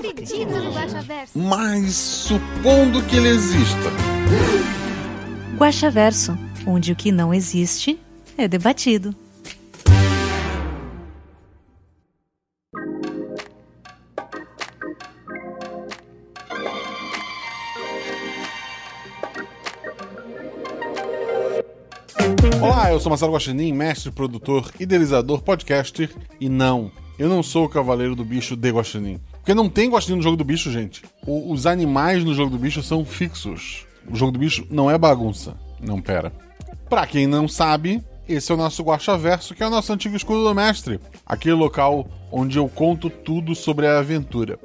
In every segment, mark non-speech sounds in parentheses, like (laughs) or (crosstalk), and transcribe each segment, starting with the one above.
acredito no Guaxaverso. Mas supondo que ele exista. Guaxaverso, onde o que não existe é debatido. Olá, eu sou Marcelo Guaxinim, mestre, produtor, idealizador, podcaster. E não, eu não sou o cavaleiro do bicho de Guaxinim. Porque não tem Guaxinim no jogo do bicho, gente. O- os animais no jogo do bicho são fixos. O jogo do bicho não é bagunça. Não, pera. Pra quem não sabe, esse é o nosso Guaxaverso, que é o nosso antigo escudo do mestre. Aquele local onde eu conto tudo sobre a aventura.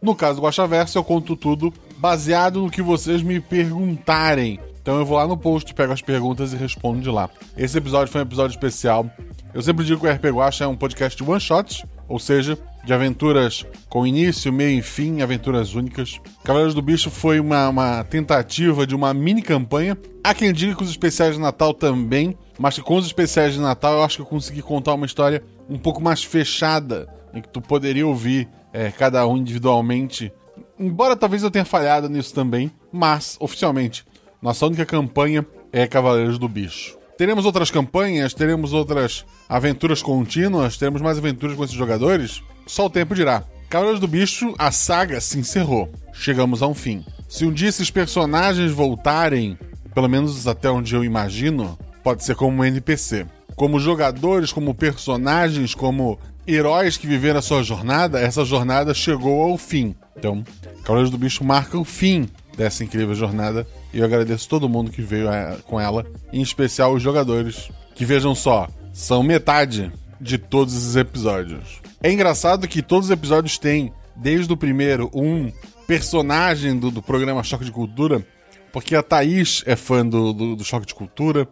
No caso do Guaxaverso, eu conto tudo baseado no que vocês me perguntarem. Então eu vou lá no post, pego as perguntas e respondo de lá. Esse episódio foi um episódio especial. Eu sempre digo que o RP Guacha é um podcast one shot, ou seja, de aventuras com início, meio e fim, aventuras únicas. Cavaleiros do Bicho foi uma, uma tentativa de uma mini campanha. Há quem diga que os especiais de Natal também, mas que com os especiais de Natal eu acho que eu consegui contar uma história um pouco mais fechada, em que tu poderia ouvir é, cada um individualmente. Embora talvez eu tenha falhado nisso também, mas oficialmente nossa única campanha é Cavaleiros do Bicho. Teremos outras campanhas, teremos outras aventuras contínuas, teremos mais aventuras com esses jogadores? Só o tempo dirá. Cavaleiros do Bicho, a saga se encerrou. Chegamos a um fim. Se um dia esses personagens voltarem, pelo menos até onde eu imagino, pode ser como um NPC. Como jogadores, como personagens, como heróis que viveram a sua jornada, essa jornada chegou ao fim. Então, Cavaleiros do Bicho marca o fim dessa incrível jornada e eu agradeço todo mundo que veio eh, com ela, em especial os jogadores, que vejam só, são metade de todos esses episódios. É engraçado que todos os episódios têm, desde o primeiro, um personagem do, do programa Choque de Cultura, porque a Thaís é fã do, do, do Choque de Cultura.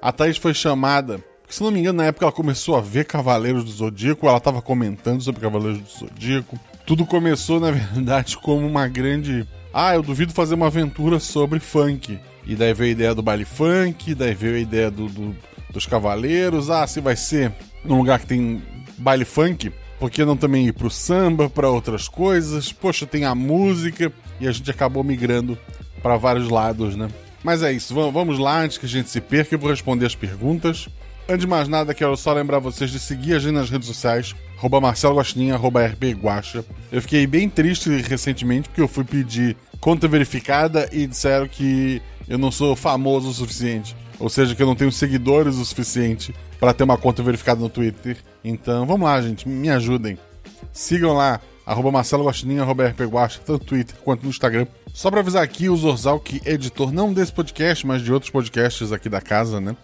A Thaís foi chamada, porque, se não me engano, na época ela começou a ver Cavaleiros do Zodíaco, ela estava comentando sobre Cavaleiros do Zodíaco. Tudo começou, na (laughs) verdade, como uma grande. Ah, eu duvido fazer uma aventura sobre funk. E daí veio a ideia do baile funk, daí veio a ideia do, do- dos cavaleiros. Ah, se vai ser num lugar que tem baile funk, por que não também ir pro samba, para outras coisas? Poxa, tem a música. E a gente acabou migrando para vários lados, né? Mas é isso, vamos, lá antes que a gente se perca. Eu vou responder as perguntas. Antes de mais nada, quero só lembrar vocês de seguir a gente nas redes sociais, arroba Marcelo arroba Guaxa. Eu fiquei bem triste recentemente porque eu fui pedir conta verificada e disseram que eu não sou famoso o suficiente. Ou seja, que eu não tenho seguidores o suficiente para ter uma conta verificada no Twitter. Então, vamos lá, gente, me ajudem. Sigam lá, arroba Marcelo Guaxinim, arroba RP Guaxa, tanto no Twitter quanto no Instagram. Só pra avisar aqui, o Zorzal, que é editor não desse podcast, mas de outros podcasts aqui da casa, né?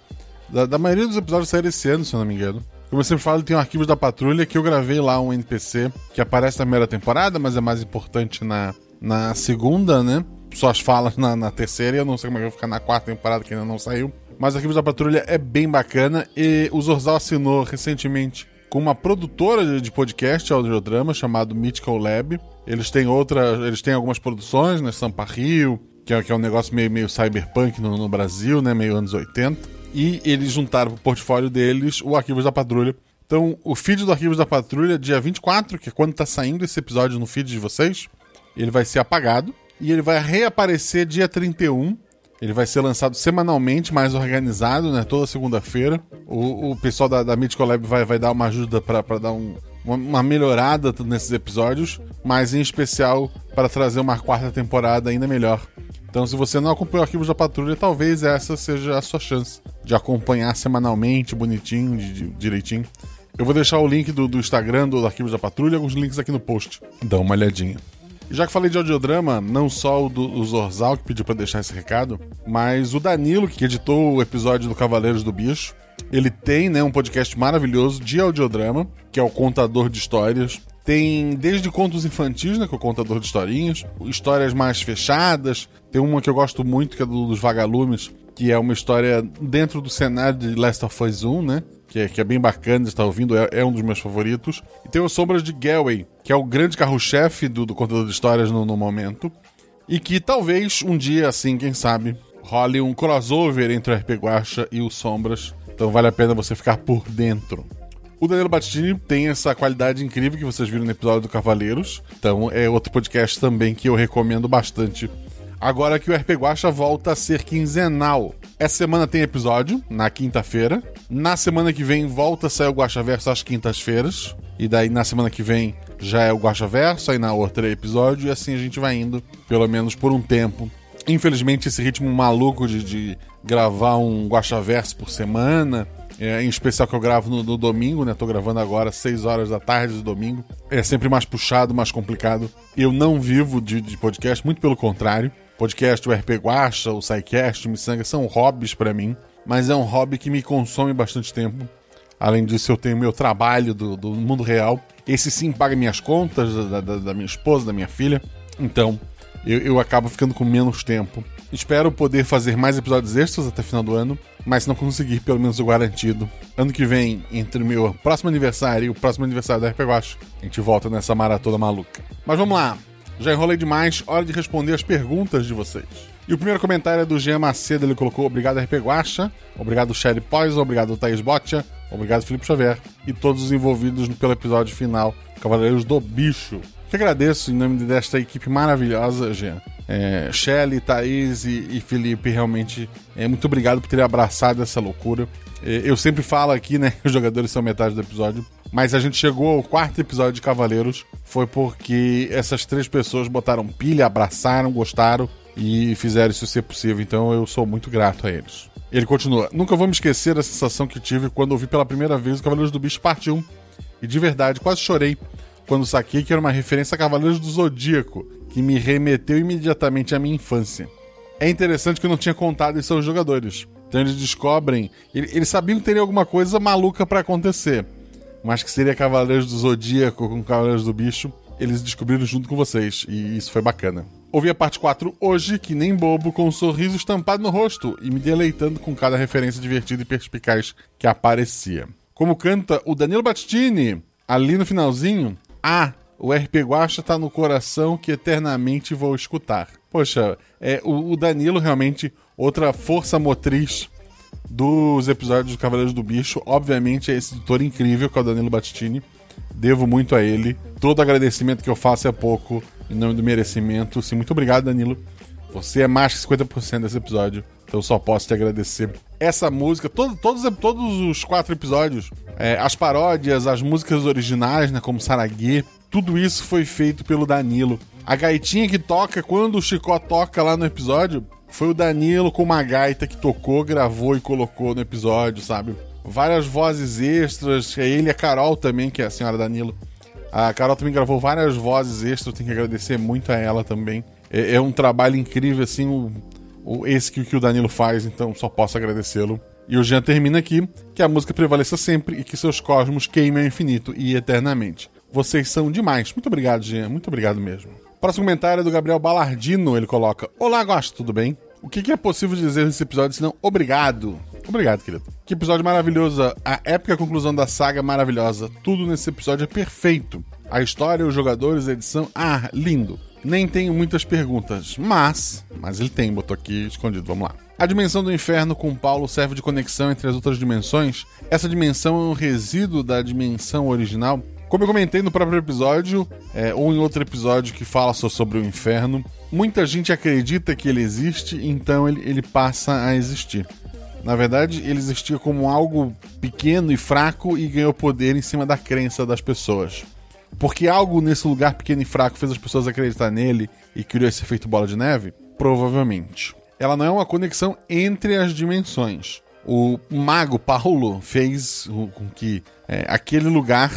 Da, da maioria dos episódios saíram esse ano, se eu não me engano. Como eu sempre falo, tem um Arquivos da Patrulha que eu gravei lá um NPC que aparece na primeira temporada, mas é mais importante na, na segunda, né? Só as falas na, na terceira e eu não sei como é que vai ficar na quarta temporada que ainda não saiu. Mas Arquivos da Patrulha é bem bacana e o Zorzal assinou recentemente com uma produtora de- de podcast audiodrama chamado Mythical Lab. Eles têm outra, eles têm algumas produções, né, Sampa Rio, que é, que é um negócio meio, meio cyberpunk no, no Brasil, né, meio anos 80. E eles juntaram pro portfólio deles o Arquivos da Patrulha. Então, o feed do Arquivos da Patrulha, dia 24, que é quando tá saindo esse episódio no feed de vocês, ele vai ser apagado e ele vai reaparecer dia 31 ele vai ser lançado semanalmente, mais organizado, né? Toda segunda-feira. O, o pessoal da, da Mythical Lab vai, vai dar uma ajuda para dar um- uma, uma melhorada nesses episódios, mas em especial para trazer uma quarta temporada ainda melhor. Então, se você não acompanhou Arquivos da Patrulha, talvez essa seja a sua chance de acompanhar semanalmente, bonitinho, de- de- direitinho. Eu vou deixar o link do, do Instagram do Arquivos da Patrulha, alguns links aqui no post. Dá uma olhadinha. Já que falei de audiodrama, não só o do o Zorzal que pediu pra deixar esse recado, mas o Danilo, que editou o episódio do Cavaleiros do Bicho, ele tem né, um podcast maravilhoso de audiodrama, que é o Contador de Histórias. Tem desde contos infantis, né, que é o contador de historinhas, histórias mais fechadas. Tem uma que eu gosto muito, que é do, dos Vagalumes, que é uma história dentro do cenário de Last of Us 1, né? Que é, que é bem bacana estar ouvindo, é, é um dos meus favoritos. E tem o Sombras de Galway, que é o grande carro-chefe do, do contador de histórias no, no momento. E que talvez um dia, assim, quem sabe, role um crossover entre o RP Guacha e o Sombras. Então vale a pena você ficar por dentro. O Danilo Battini tem essa qualidade incrível que vocês viram no episódio do Cavaleiros. Então é outro podcast também que eu recomendo bastante. Agora que o RP Guacha volta a ser quinzenal. Essa semana tem episódio, na quinta-feira. Na semana que vem volta a sair o Guacha Verso às quintas-feiras. E daí na semana que vem já é o Guacha Verso, aí na outra é episódio, e assim a gente vai indo, pelo menos por um tempo. Infelizmente, esse ritmo maluco de, de gravar um Guacha Verso por semana, é, em especial que eu gravo no, no, domingo, né? Tô gravando agora às 6 horas da tarde do domingo. É sempre mais puxado, mais complicado. Eu não vivo de, de podcast, muito pelo contrário. Podcast, o RP Guacha, o SciCast, o Missanga são hobbies para mim, mas é um hobby que me consome bastante tempo. Além disso, eu tenho meu trabalho do, do mundo real. Esse sim paga minhas contas, da, da, da minha esposa, da minha filha. Então, eu, eu acabo ficando com menos tempo. Espero poder fazer mais episódios extras até final do ano, mas se não conseguir, pelo menos o garantido. Ano que vem, entre o meu próximo aniversário e o próximo aniversário da RP Guacha, a gente volta nessa maratona maluca. Mas vamos lá, já enrolei demais, hora de responder as perguntas de vocês. E o primeiro comentário é do Jean Macedo, ele colocou obrigado RP Guacha, obrigado Sherry Poison, obrigado Thaís Botia, obrigado Felipe Xavier e todos os envolvidos pelo episódio final, Cavaleiros do Bicho. Que agradeço em nome desta equipe maravilhosa, Jean. É, Shelly, Thaís e, e, Felipe, realmente, é, muito obrigado por terem abraçado essa loucura. É, eu sempre falo aqui, né, que (laughs) os jogadores são metade do episódio, mas a gente chegou ao quarto episódio de Cavaleiros, foi porque essas três pessoas botaram pilha, abraçaram, gostaram e fizeram isso ser possível, então eu sou muito grato a eles. Ele continua: Nunca vou me esquecer da sensação que tive quando ouvi pela primeira vez o Cavaleiros do Bicho Parte 1. E de verdade, quase chorei quando saquei que era uma referência a Cavaleiros do Zodíaco, que me remeteu imediatamente à minha infância. É interessante que eu não tinha contado isso aos jogadores. Então eles descobrem. Eles sabiam que teria alguma coisa maluca para acontecer. Mas que seria Cavaleiros do Zodíaco com Cavaleiros do Bicho. Eles descobriram junto com vocês. E isso foi bacana. Ouvi a parte 4 hoje, que nem bobo, com um sorriso estampado no rosto e me deleitando com cada referência divertida e perspicaz que aparecia. Como canta o Danilo Battini, ali no finalzinho, ah, o RP Guacha tá no coração que eternamente vou escutar. Poxa, é, o, o Danilo realmente, outra força motriz dos episódios do Cavaleiros do Bicho, obviamente é esse editor incrível que é o Danilo Battini. Devo muito a ele. Todo agradecimento que eu faço é pouco, em nome do merecimento. Sim, muito obrigado, Danilo. Você é mais que 50% desse episódio. Então só posso te agradecer. Essa música, todo, todos, todos os quatro episódios, é, as paródias, as músicas originais, né, como Saraguê, tudo isso foi feito pelo Danilo. A gaitinha que toca quando o Chicó toca lá no episódio foi o Danilo com uma gaita que tocou, gravou e colocou no episódio, sabe? Várias vozes extras, é ele e a Carol também, que é a senhora Danilo. A Carol também gravou várias vozes extras, tenho que agradecer muito a ela também. É, é um trabalho incrível, assim, o, o, esse que, que o Danilo faz, então só posso agradecê-lo. E o Jean termina aqui que a música prevaleça sempre e que seus cosmos queimem ao infinito e eternamente. Vocês são demais. Muito obrigado, Jean. Muito obrigado mesmo. Próximo comentário é do Gabriel Balardino. Ele coloca: Olá, gosto, tudo bem? O que, que é possível dizer nesse episódio senão obrigado? Obrigado, querido. Que episódio maravilhoso. A épica conclusão da saga maravilhosa. Tudo nesse episódio é perfeito. A história, os jogadores, a edição. Ah, lindo. Nem tenho muitas perguntas, mas. Mas ele tem, botou aqui escondido. Vamos lá. A dimensão do inferno com Paulo serve de conexão entre as outras dimensões. Essa dimensão é um resíduo da dimensão original. Como eu comentei no próprio episódio, é, ou em outro episódio que fala só sobre o inferno, muita gente acredita que ele existe, então ele, ele passa a existir. Na verdade, ele existia como algo pequeno e fraco e ganhou poder em cima da crença das pessoas. Porque algo nesse lugar pequeno e fraco fez as pessoas acreditar nele e criou esse efeito bola de neve? Provavelmente ela não é uma conexão entre as dimensões. O mago Paulo fez com que é, aquele lugar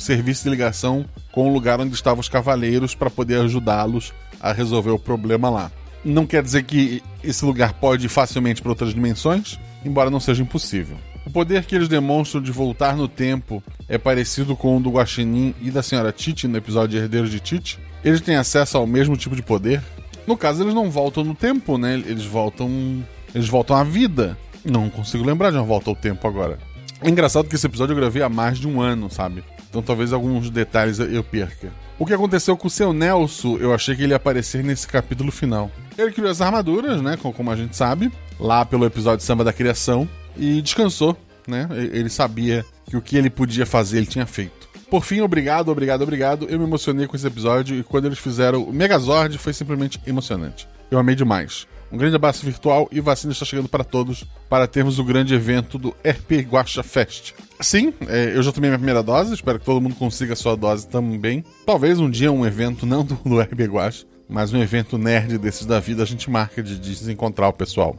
servisse de ligação com o lugar onde estavam os cavaleiros para poder ajudá-los a resolver o problema lá. Não quer dizer que esse lugar pode ir facilmente para outras dimensões, embora não seja impossível. O poder que eles demonstram de voltar no tempo é parecido com o do Guaxinim e da Senhora Tite no episódio Herdeiros de Tite. Eles têm acesso ao mesmo tipo de poder. No caso, eles não voltam no tempo, né? Eles voltam. Eles voltam à vida. Não consigo lembrar de uma volta ao tempo agora. É engraçado que esse episódio eu gravei há mais de um ano, sabe? Então talvez alguns detalhes eu perca. O que aconteceu com o seu Nelson, eu achei que ele ia aparecer nesse capítulo final. Ele criou as armaduras, né? Como a gente sabe, lá pelo episódio Samba da Criação, e descansou, né? Ele sabia que o que ele podia fazer, ele tinha feito. Por fim, obrigado, obrigado, obrigado. Eu me emocionei com esse episódio e quando eles fizeram o Megazord foi simplesmente emocionante. Eu amei demais. Um grande abraço virtual e vacina está chegando para todos para termos o grande evento do RP Guacha Fest. Sim, é, eu já tomei minha primeira dose, espero que todo mundo consiga a sua dose também. Talvez um dia um evento, não do, do RP Guacha, mas um evento nerd desses da vida, a gente marca de, de se encontrar o pessoal.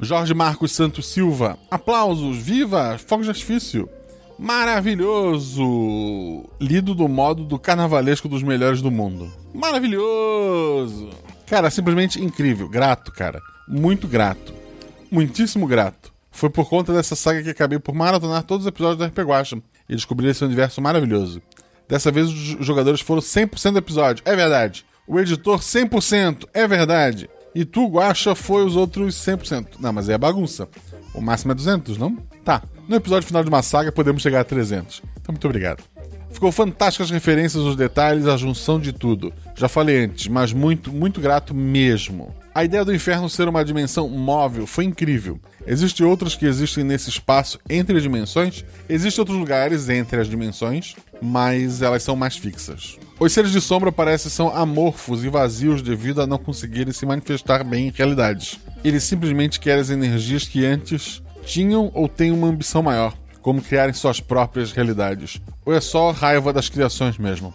Jorge Marcos Santos Silva, aplausos, viva, fogo de artifício. Maravilhoso! Lido do modo do carnavalesco dos melhores do mundo. Maravilhoso! Cara, simplesmente incrível. Grato, cara. Muito grato. Muitíssimo grato. Foi por conta dessa saga que acabei por maratonar todos os episódios da RP Guacha e descobrir esse universo maravilhoso. Dessa vez os jogadores foram 100% do episódio. É verdade. O editor 100%. É verdade. E tu, Guacha, foi os outros 100%. Não, mas é bagunça. O máximo é 200, não? Tá. No episódio final de uma saga podemos chegar a 300. Então, muito obrigado. Ficou fantásticas as referências, os detalhes, a junção de tudo. Já falei antes, mas muito, muito grato mesmo. A ideia do inferno ser uma dimensão móvel foi incrível. Existem outras que existem nesse espaço entre dimensões, existem outros lugares entre as dimensões, mas elas são mais fixas. Os seres de sombra parecem são amorfos e vazios devido a não conseguirem se manifestar bem em realidades. Eles simplesmente querem as energias que antes tinham ou têm uma ambição maior como criarem suas próprias realidades. Ou é só raiva das criações mesmo?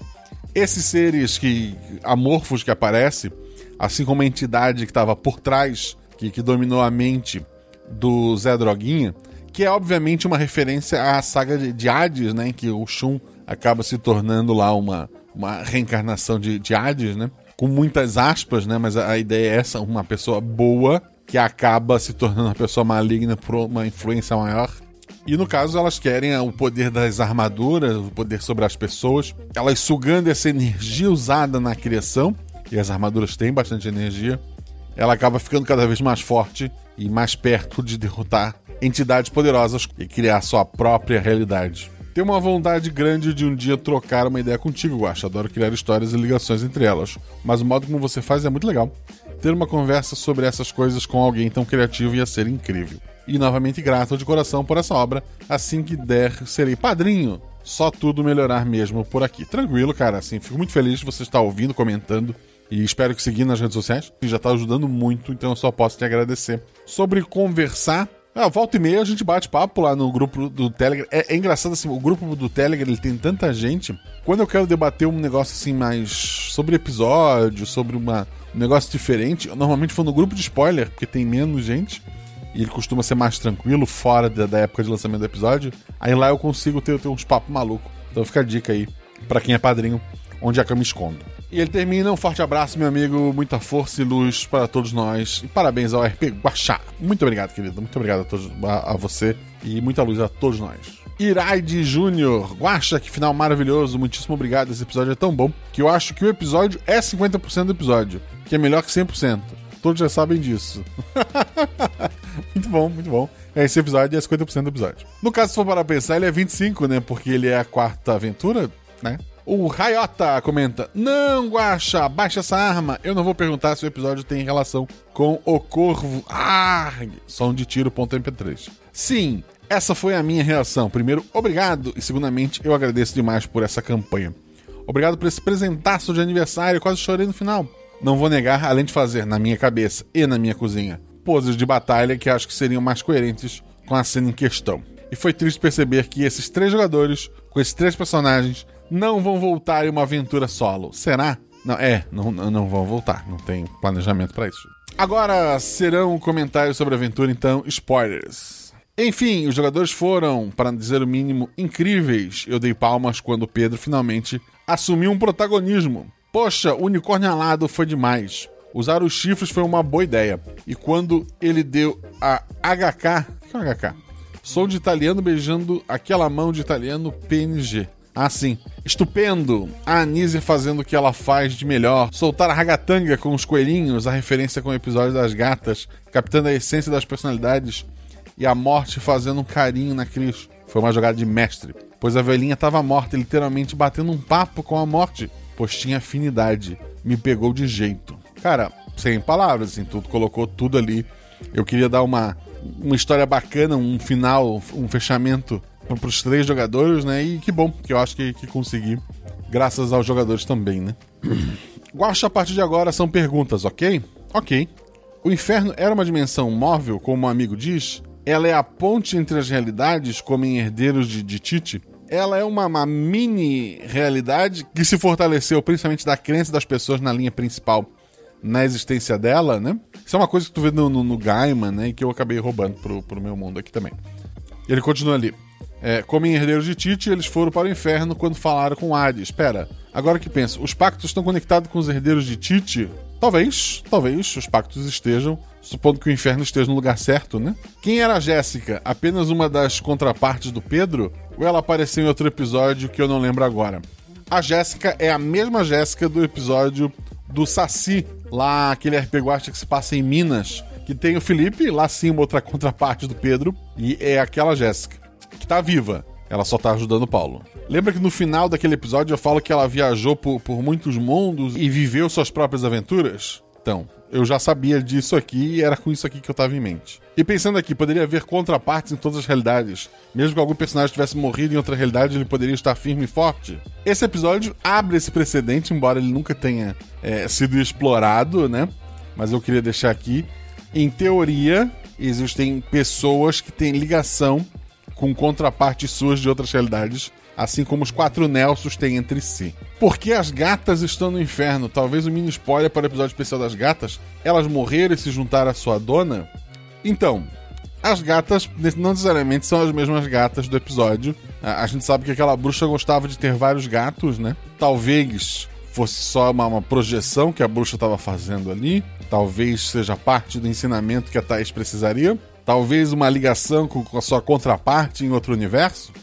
Esses seres que amorfos que aparecem, assim como a entidade que estava por trás, que, que dominou a mente do Zé Droguinha, que é obviamente uma referência à saga de, de Hades, né, em que o Shun acaba se tornando lá uma, uma reencarnação de, de Hades, né? Com muitas aspas, né? Mas a, a ideia é essa, uma pessoa boa que acaba se tornando uma pessoa maligna por uma influência maior. E no caso, elas querem o poder das armaduras, o poder sobre as pessoas, elas sugando essa energia usada na criação, e as armaduras têm bastante energia, ela acaba ficando cada vez mais forte e mais perto de derrotar entidades poderosas e criar sua própria realidade. Tenho uma vontade grande de um dia trocar uma ideia contigo, acho. Adoro criar histórias e ligações entre elas. Mas o modo como você faz é muito legal. Ter uma conversa sobre essas coisas com alguém tão criativo ia ser incrível e novamente grato de coração por essa obra. Assim que der, serei padrinho. Só tudo melhorar mesmo por aqui. Tranquilo, cara. Assim, fico muito feliz de você estar ouvindo, comentando. E espero que seguindo nas redes sociais, que já está ajudando muito, então eu só posso te agradecer. Sobre conversar, ah, volta e meia a gente bate papo lá no grupo do Telegram. É, é, engraçado assim, o grupo do Telegram ele tem tanta gente. Quando eu quero debater um negócio assim mais sobre episódio, sobre uma, um negócio diferente, eu normalmente vou no grupo de spoiler, porque tem menos gente e ele costuma ser mais tranquilo, fora da, da, época de lançamento do episódio, aí lá eu consigo ter, ter uns papos malucos. Então fica a dica aí, para quem é padrinho, onde é que eu me escondo. E ele termina, um forte abraço, meu amigo, muita força e luz para todos nós. E parabéns ao RP Guaxá. Muito obrigado, querido. Muito obrigado a, todos, a, a você e muita luz a todos nós. Iraide Júnior, Guaxa, que final maravilhoso, muitíssimo obrigado. Esse episódio é tão bom que eu acho que o episódio é 50% do episódio, que é melhor que 100%. Todos já sabem disso. (laughs) muito bom, muito bom. É, esse episódio é 50% do episódio. No caso, se for para pensar, ele é 25, né? Porque ele é a quarta aventura, né? O Rayota comenta: Não, Guacha, baixa essa arma. Eu não vou perguntar se o episódio tem relação com o Corvo. Ah, som de tiro.mp3. Sim, essa foi a minha reação. Primeiro, obrigado. E segundamente, eu agradeço demais por essa campanha. Obrigado por esse presentaço de aniversário. Quase chorei no final. Não vou negar, além de fazer na minha cabeça e na minha cozinha poses de batalha que acho que seriam mais coerentes com a cena em questão. E foi triste perceber que esses três jogadores, com esses três personagens, não vão voltar em uma aventura solo. Será? Não, é, não, não vão voltar. Não tem planejamento para isso. Agora serão comentários sobre a aventura, então, spoilers. Enfim, os jogadores foram, para dizer o mínimo, incríveis. Eu dei palmas quando Pedro finalmente assumiu um protagonismo. Poxa, o unicórnio alado foi demais. Usar os chifres foi uma boa ideia. E quando ele deu a HK. O que é HK? Sou de italiano beijando aquela mão de italiano PNG. Ah, sim. Estupendo! A Anísia fazendo o que ela faz de melhor. Soltar a ragatanga com os coelhinhos, a referência com o episódio das gatas, captando a essência das personalidades. E a morte fazendo um carinho na Cris. Foi uma jogada de mestre. Pois a velhinha estava morta, literalmente batendo um papo com a morte. Pois tinha afinidade. Me pegou de jeito. Cara, sem palavras, assim, tudo colocou tudo ali. Eu queria dar uma, uma história bacana, um final, um fechamento para os três jogadores, né? E que bom, que eu acho que, que consegui, graças aos jogadores também, né? (clears throat) Guacha, a partir de agora são perguntas, ok? Ok. O inferno era uma dimensão móvel, como um amigo diz? Ela é a ponte entre as realidades, como em Herdeiros de, de Tite? Ela é uma, uma mini realidade que se fortaleceu principalmente da crença das pessoas na linha principal na existência dela, né? Isso é uma coisa que tu vê no, no, no Gaiman, né? E que eu acabei roubando pro, pro meu mundo aqui também. Ele continua ali. É, como em Herdeiros de Tite, eles foram para o inferno quando falaram com Hades. Espera, agora que penso, os pactos estão conectados com os herdeiros de Tite? Talvez, talvez os pactos estejam, supondo que o inferno esteja no lugar certo, né? Quem era a Jéssica? Apenas uma das contrapartes do Pedro? Ou ela apareceu em outro episódio que eu não lembro agora? A Jéssica é a mesma Jéssica do episódio do Saci, lá aquele RP Guacha que se passa em Minas, que tem o Felipe, lá sim uma outra (laughs) contraparte do Pedro, e é aquela Jéssica, que tá viva. Ela só tá ajudando o Paulo. Lembra que no final daquele episódio eu falo que ela viajou por, por muitos mundos e viveu suas próprias aventuras? Então, eu já sabia disso aqui e era com isso aqui que eu tava em mente. E pensando aqui, poderia haver contrapartes em todas as realidades. Mesmo que algum personagem tivesse morrido em outra realidade, ele poderia estar firme e forte. Esse episódio abre esse precedente, embora ele nunca tenha é, sido explorado, né? Mas eu queria deixar aqui. Em teoria, existem pessoas que têm ligação com contrapartes suas de outras realidades, assim como os quatro Nelsos têm entre si. Por que as gatas estão no inferno? Talvez um mini spoiler para o episódio especial das gatas. Elas morreram e se juntaram à sua dona? Então, as gatas não necessariamente são as mesmas gatas do episódio. A, gente sabe que aquela bruxa gostava de ter vários gatos, né? Talvez fosse só uma, uma projeção que a bruxa estava fazendo ali. Talvez seja parte do ensinamento que a Thais precisaria. Talvez uma ligação com, com a sua contraparte em outro universo.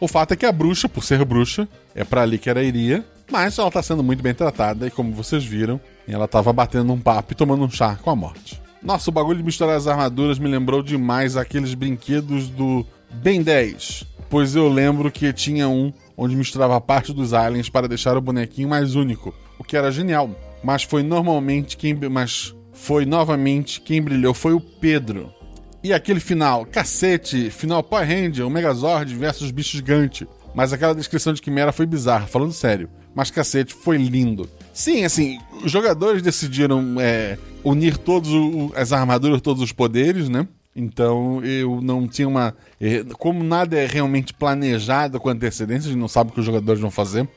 O fato é que a bruxa, por ser bruxa, é para ali que ela iria, mas ela tá sendo muito bem tratada e como vocês viram, ela tava batendo um papo e tomando um chá com a morte. Nossa, o bagulho de misturar as armaduras me lembrou demais aqueles brinquedos do Ben 10, pois eu lembro que tinha um onde misturava parte dos aliens para deixar o bonequinho mais único, o que era genial. Mas foi normalmente quem, mas foi novamente quem brilhou foi o Pedro. E aquele final, cacete, final Power Ranger, o Megazord versus bichos gigante. Mas aquela descrição de Quimera foi bizarra, falando sério. Mas cacete, foi lindo. Sim, assim, os jogadores decidiram é, unir todas as armaduras, todos os poderes, né? Então eu não tinha uma. É, como nada é realmente planejado com antecedência, a gente não sabe o que os jogadores vão fazer.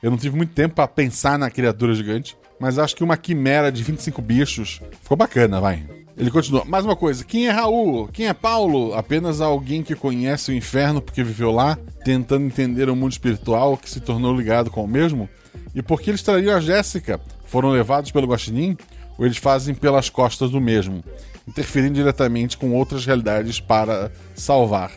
Eu não tive muito tempo para pensar na criatura gigante. Mas acho que uma quimera de 25 bichos ficou bacana, vai. Ele continua. Mais uma coisa: quem é Raul? Quem é Paulo? Apenas alguém que conhece o inferno porque viveu lá, tentando entender o mundo espiritual que se tornou ligado com o mesmo? E por que eles trariam a Jéssica? Foram levados pelo Guaxinim? Ou eles fazem pelas costas do mesmo, interferindo diretamente com outras realidades para salvar?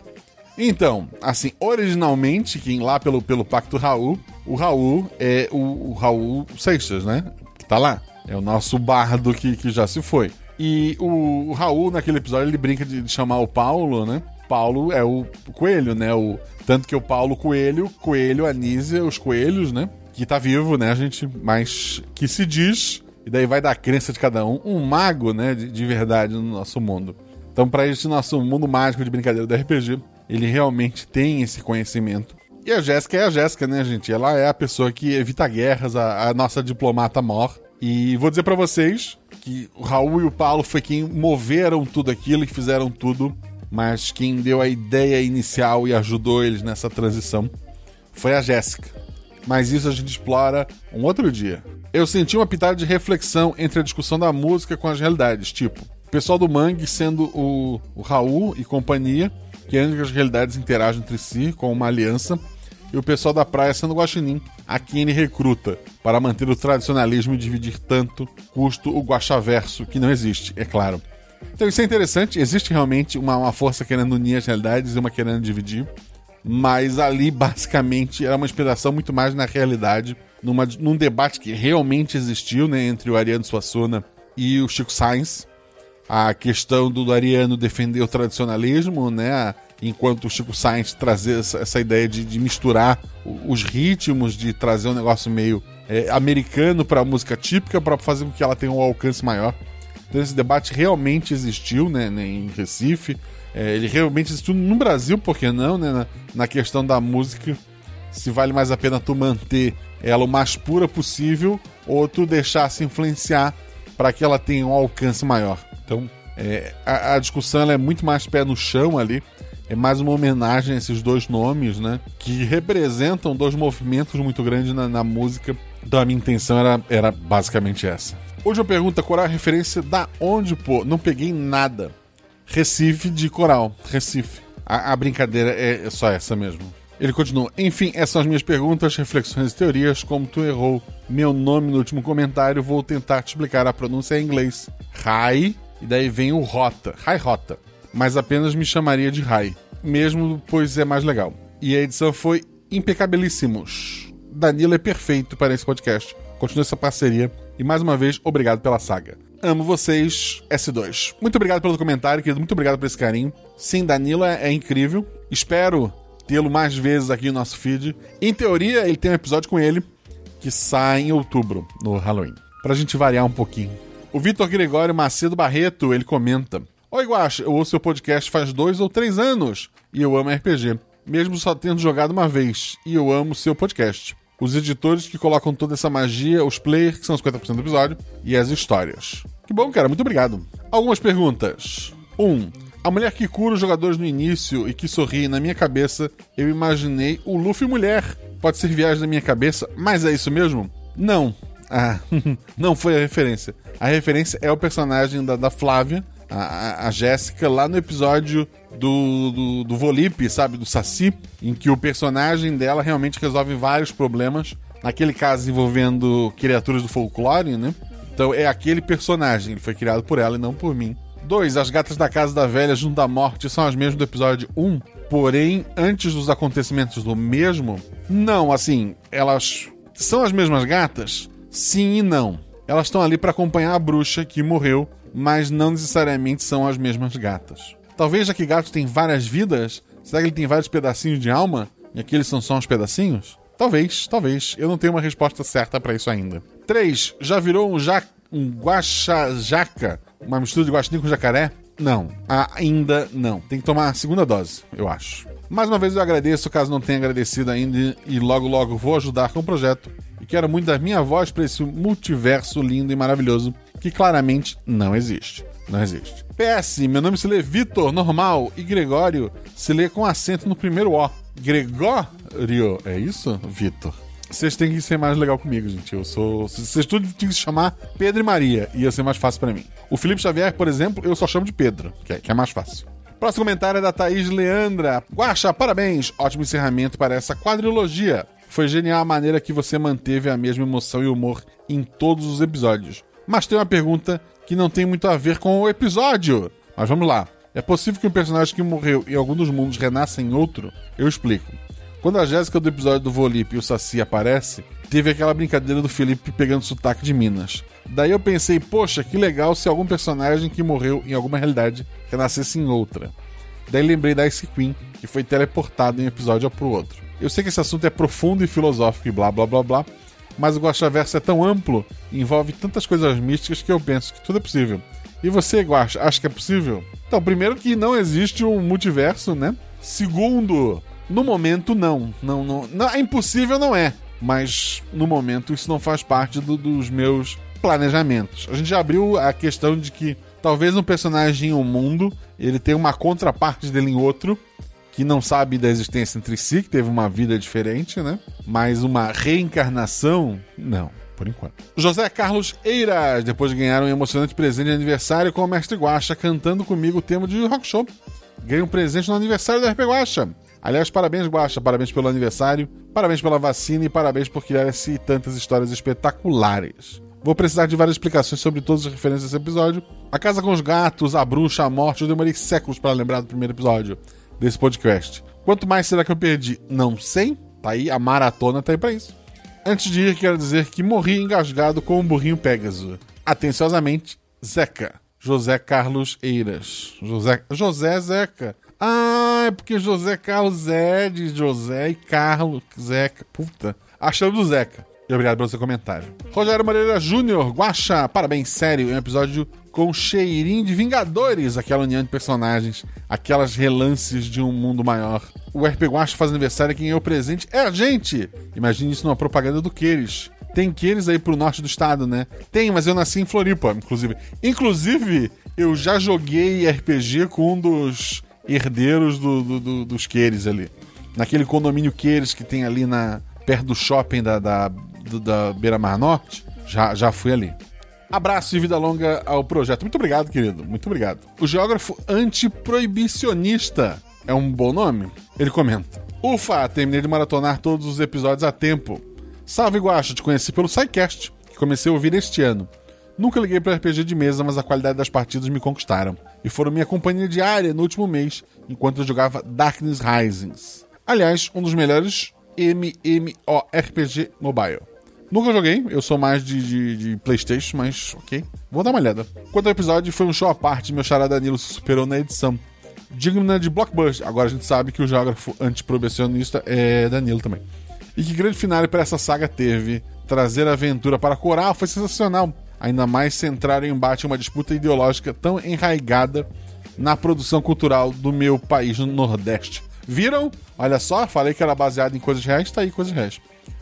Então, assim, originalmente, quem lá pelo, pelo Pacto Raul, o Raul é o, o Raul Seixas, né? Que tá lá. É o nosso bardo que, que já se foi. E o, o Raul, naquele episódio, ele brinca de, de chamar o Paulo, né? Paulo é o coelho, né? O, tanto que o Paulo Coelho, Coelho, Anísia, os coelhos, né? Que tá vivo, né, gente? Mas que se diz, e daí vai da crença de cada um, um mago, né, de, de verdade no nosso mundo. Então, para esse nosso mundo mágico de brincadeira do RPG, ele realmente tem esse conhecimento. E a Jéssica é a Jéssica, né, gente? Ela é a pessoa que evita guerras, a, a nossa diplomata mor. E vou dizer para vocês que o Raul e o Paulo foi quem moveram tudo aquilo e fizeram tudo, mas quem deu a ideia inicial e ajudou eles nessa transição foi a Jéssica. Mas isso a gente explora um outro dia. Eu senti uma pitada de reflexão entre a discussão da música com as realidades, tipo, o pessoal do Mangue sendo o, o Raul e companhia, que as realidades interajam entre si com uma aliança, e o pessoal da praia sendo Guaxinim, a quem ele recruta para manter o tradicionalismo e dividir tanto custo o guaxaverso, que não existe, é claro. Então isso é interessante. Existe realmente uma, uma força querendo unir as realidades e uma querendo dividir. Mas ali, basicamente, era uma inspiração muito mais na realidade, numa, num debate que realmente existiu né, entre o Ariano Suassuna e o Chico Sainz. A questão do Ariano defender o tradicionalismo, né? Enquanto o Chico Sainz trazer essa, ideia de, de, misturar os ritmos, de trazer um negócio meio é, americano para a música típica, para fazer com que ela tenha um alcance maior. Então esse debate realmente existiu né, né em Recife. É, ele realmente existiu no Brasil, por que não, né? Na, na, questão da música, se vale mais a pena tu manter ela o mais pura possível ou tu deixar se influenciar para que ela tenha um alcance maior. Então, é, a, a, discussão é muito mais pé no chão ali. É mais uma homenagem a esses dois nomes, né? Que representam dois movimentos muito grandes na, na música. Então a minha intenção era, era basicamente essa. Hoje eu pergunto qual é a referência da onde, pô? Não peguei nada. Recife de coral. Recife. A, a brincadeira é, só essa mesmo. Ele continua. Enfim, essas são as minhas perguntas, reflexões e teorias. Como tu errou meu nome no último comentário, vou tentar te explicar a pronúncia em inglês. Rai, e daí vem o Rota. Rai Rota. Mas apenas me chamaria de Rai. Mesmo, pois é mais legal. E a edição foi impecabilíssimos. Danilo é perfeito para esse podcast. Continue essa parceria. E mais uma vez, obrigado pela saga. Amo vocês, S2. Muito obrigado pelo comentário, querido. Muito obrigado por esse carinho. Sim, Danilo é, é incrível. Espero tê-lo mais vezes aqui no nosso feed. Em teoria, ele tem um episódio com ele que sai em outubro, no Halloween. Pra gente variar um pouquinho. O Vitor Gregório Macedo Barreto, ele comenta. Oi, Guacha, eu ouço seu podcast faz dois ou três anos e eu amo RPG. Mesmo só tendo jogado uma vez. E eu amo seu podcast os editores que colocam toda essa magia, os players, que são 50% do episódio, e as histórias. Que bom, cara, muito obrigado. Algumas perguntas. 1. Um, a mulher que cura os jogadores no início e que sorri na minha cabeça, eu imaginei o Luffy mulher. Pode ser viagem na minha cabeça, mas é isso mesmo? Não. Ah, (laughs) não foi a referência. A referência é o personagem da, da Flávia, a, a Jéssica, lá no episódio do, do, do Volipe, sabe? Do Saci, em que o personagem dela realmente resolve vários problemas. Naquele caso envolvendo criaturas do folclore, né? Então é aquele personagem, ele foi criado por ela e não por mim. Dois, as gatas da casa da velha junto à morte são as mesmas do episódio 1, porém, antes dos acontecimentos do mesmo, não, assim, elas são as mesmas gatas? Sim e não. Elas estão ali para acompanhar a bruxa que morreu, mas não necessariamente são as mesmas gatas. Talvez já que gato tem várias vidas, será que ele tem vários pedacinhos de alma? E aqueles são só uns pedacinhos? Talvez, talvez. Eu não tenho uma resposta certa para isso ainda. 3. Já virou um, ja um guaxajaca? Uma mistura de guaxinim com jacaré? Não, ainda não. Tem que tomar a segunda dose, eu acho. Mais uma vez eu agradeço, caso não tenha agradecido ainda, e logo logo vou ajudar com o projeto. E quero muito dar minha voz para esse multiverso lindo e maravilhoso que claramente não existe. Não existe. PS, meu nome se lê Vitor, normal, e Gregório se lê com acento no primeiro O. Gregório, é isso? Vitor. Vocês têm que ser mais legal comigo, gente. Eu sou. Vocês tudo tinham que se chamar Pedro e Maria. Ia ser mais fácil para mim. O Felipe Xavier, por exemplo, eu só chamo de Pedro, que é, que é mais fácil. Próximo comentário é da Thaís Leandra. Guaxa, parabéns! Ótimo encerramento para essa quadrilogia. Foi genial a maneira que você manteve a mesma emoção e humor em todos os episódios. Mas tem uma pergunta que não tem muito a ver com o episódio. Mas vamos lá. É possível que um personagem que morreu em algum dos mundos renasça em outro? Eu explico. Quando a Jéssica do episódio do Volip e o Saci aparece, teve aquela brincadeira do Felipe pegando sotaque de Minas. Daí eu pensei, poxa, que legal se algum personagem que morreu em alguma realidade renascesse em outra. Daí lembrei da Ice Queen, que foi teleportada em um episódio pro outro. Eu sei que esse assunto é profundo e filosófico e blá blá blá blá, mas o Guaxaverso é tão amplo envolve tantas coisas místicas que eu penso que tudo é possível. E você, Guaxa, acha que é possível? Então, primeiro que não existe um multiverso, né? Segundo, no momento não. Não, não, não é impossível não é, mas no momento isso não faz parte do, dos meus planejamentos. A gente já abriu a questão de que talvez um personagem em um mundo ele tenha uma contraparte dele em outro que não sabe da existência entre si, que teve uma vida diferente, né? Mas uma reencarnação, não, por enquanto. José Carlos Eiras, depois de ganhar um emocionante presente de aniversário com o Mestre Guacha, cantando comigo o tema de Rock Show. Ganhei um presente no aniversário da RP Guacha. Aliás, parabéns, Guacha, parabéns pelo aniversário, parabéns pela vacina e parabéns por criar esse tantas histórias espetaculares. Vou precisar de várias explicações sobre todas as referências desse episódio. A Casa com os Gatos, A Bruxa, A Morte, eu demorei séculos para lembrar do primeiro episódio desse podcast. Quanto mais será que eu perdi? Não sei. Tá aí, a maratona tá aí pra isso. Antes de ir, quero dizer que morri engasgado com um burrinho Pégaso. Atenciosamente, Zeca. José Carlos Eiras. José, José Zeca. Ah, é porque José Carlos é de José e Carlos Zeca. Puta. Achando do Zeca. E obrigado pelo seu comentário. Rogério Moreira Júnior, Guaxa, parabéns, sério, é um episódio com cheirinho de Vingadores, aquela união de personagens, aquelas relances de um mundo maior. O RP Guacha faz aniversário e quem é o presente é a gente! Imagine isso numa propaganda do Queires. Tem Queires aí pro norte do estado, né? Tem, mas eu nasci em Floripa, inclusive. Inclusive, eu já joguei RPG com um dos herdeiros do, do, do, dos Queires ali. Naquele condomínio Queires que tem ali na, perto do shopping da, da, da Beira Mar Norte, já, já fui ali. Abraço e vida longa ao projeto. Muito obrigado, querido. Muito obrigado. O geógrafo antiproibicionista é um bom nome? Ele comenta. Ufa, terminei de maratonar todos os episódios a tempo. Salve, Guacha, te conheci pelo SciCast, que comecei a ouvir este ano. Nunca liguei para RPG de mesa, mas a qualidade das partidas me conquistaram. E foram minha companhia diária no último mês, enquanto eu jogava Darkness Risings. Aliás, um dos melhores MMORPG mobile. Nunca joguei, eu sou mais de, de, de, PlayStation, mas ok. Vou dar uma olhada. Quanto ao episódio, foi um show à parte, meu chará Danilo se superou na edição. Digna de blockbuster. Agora a gente sabe que o geógrafo antiprobecionista é Danilo também. E que grande finale para essa saga teve. Trazer a aventura para Coral foi sensacional. Ainda mais centrar em embate uma disputa ideológica tão enraigada na produção cultural do meu país no Nordeste. Viram? Olha só, falei que era baseado em coisas reais, tá aí coisas reais.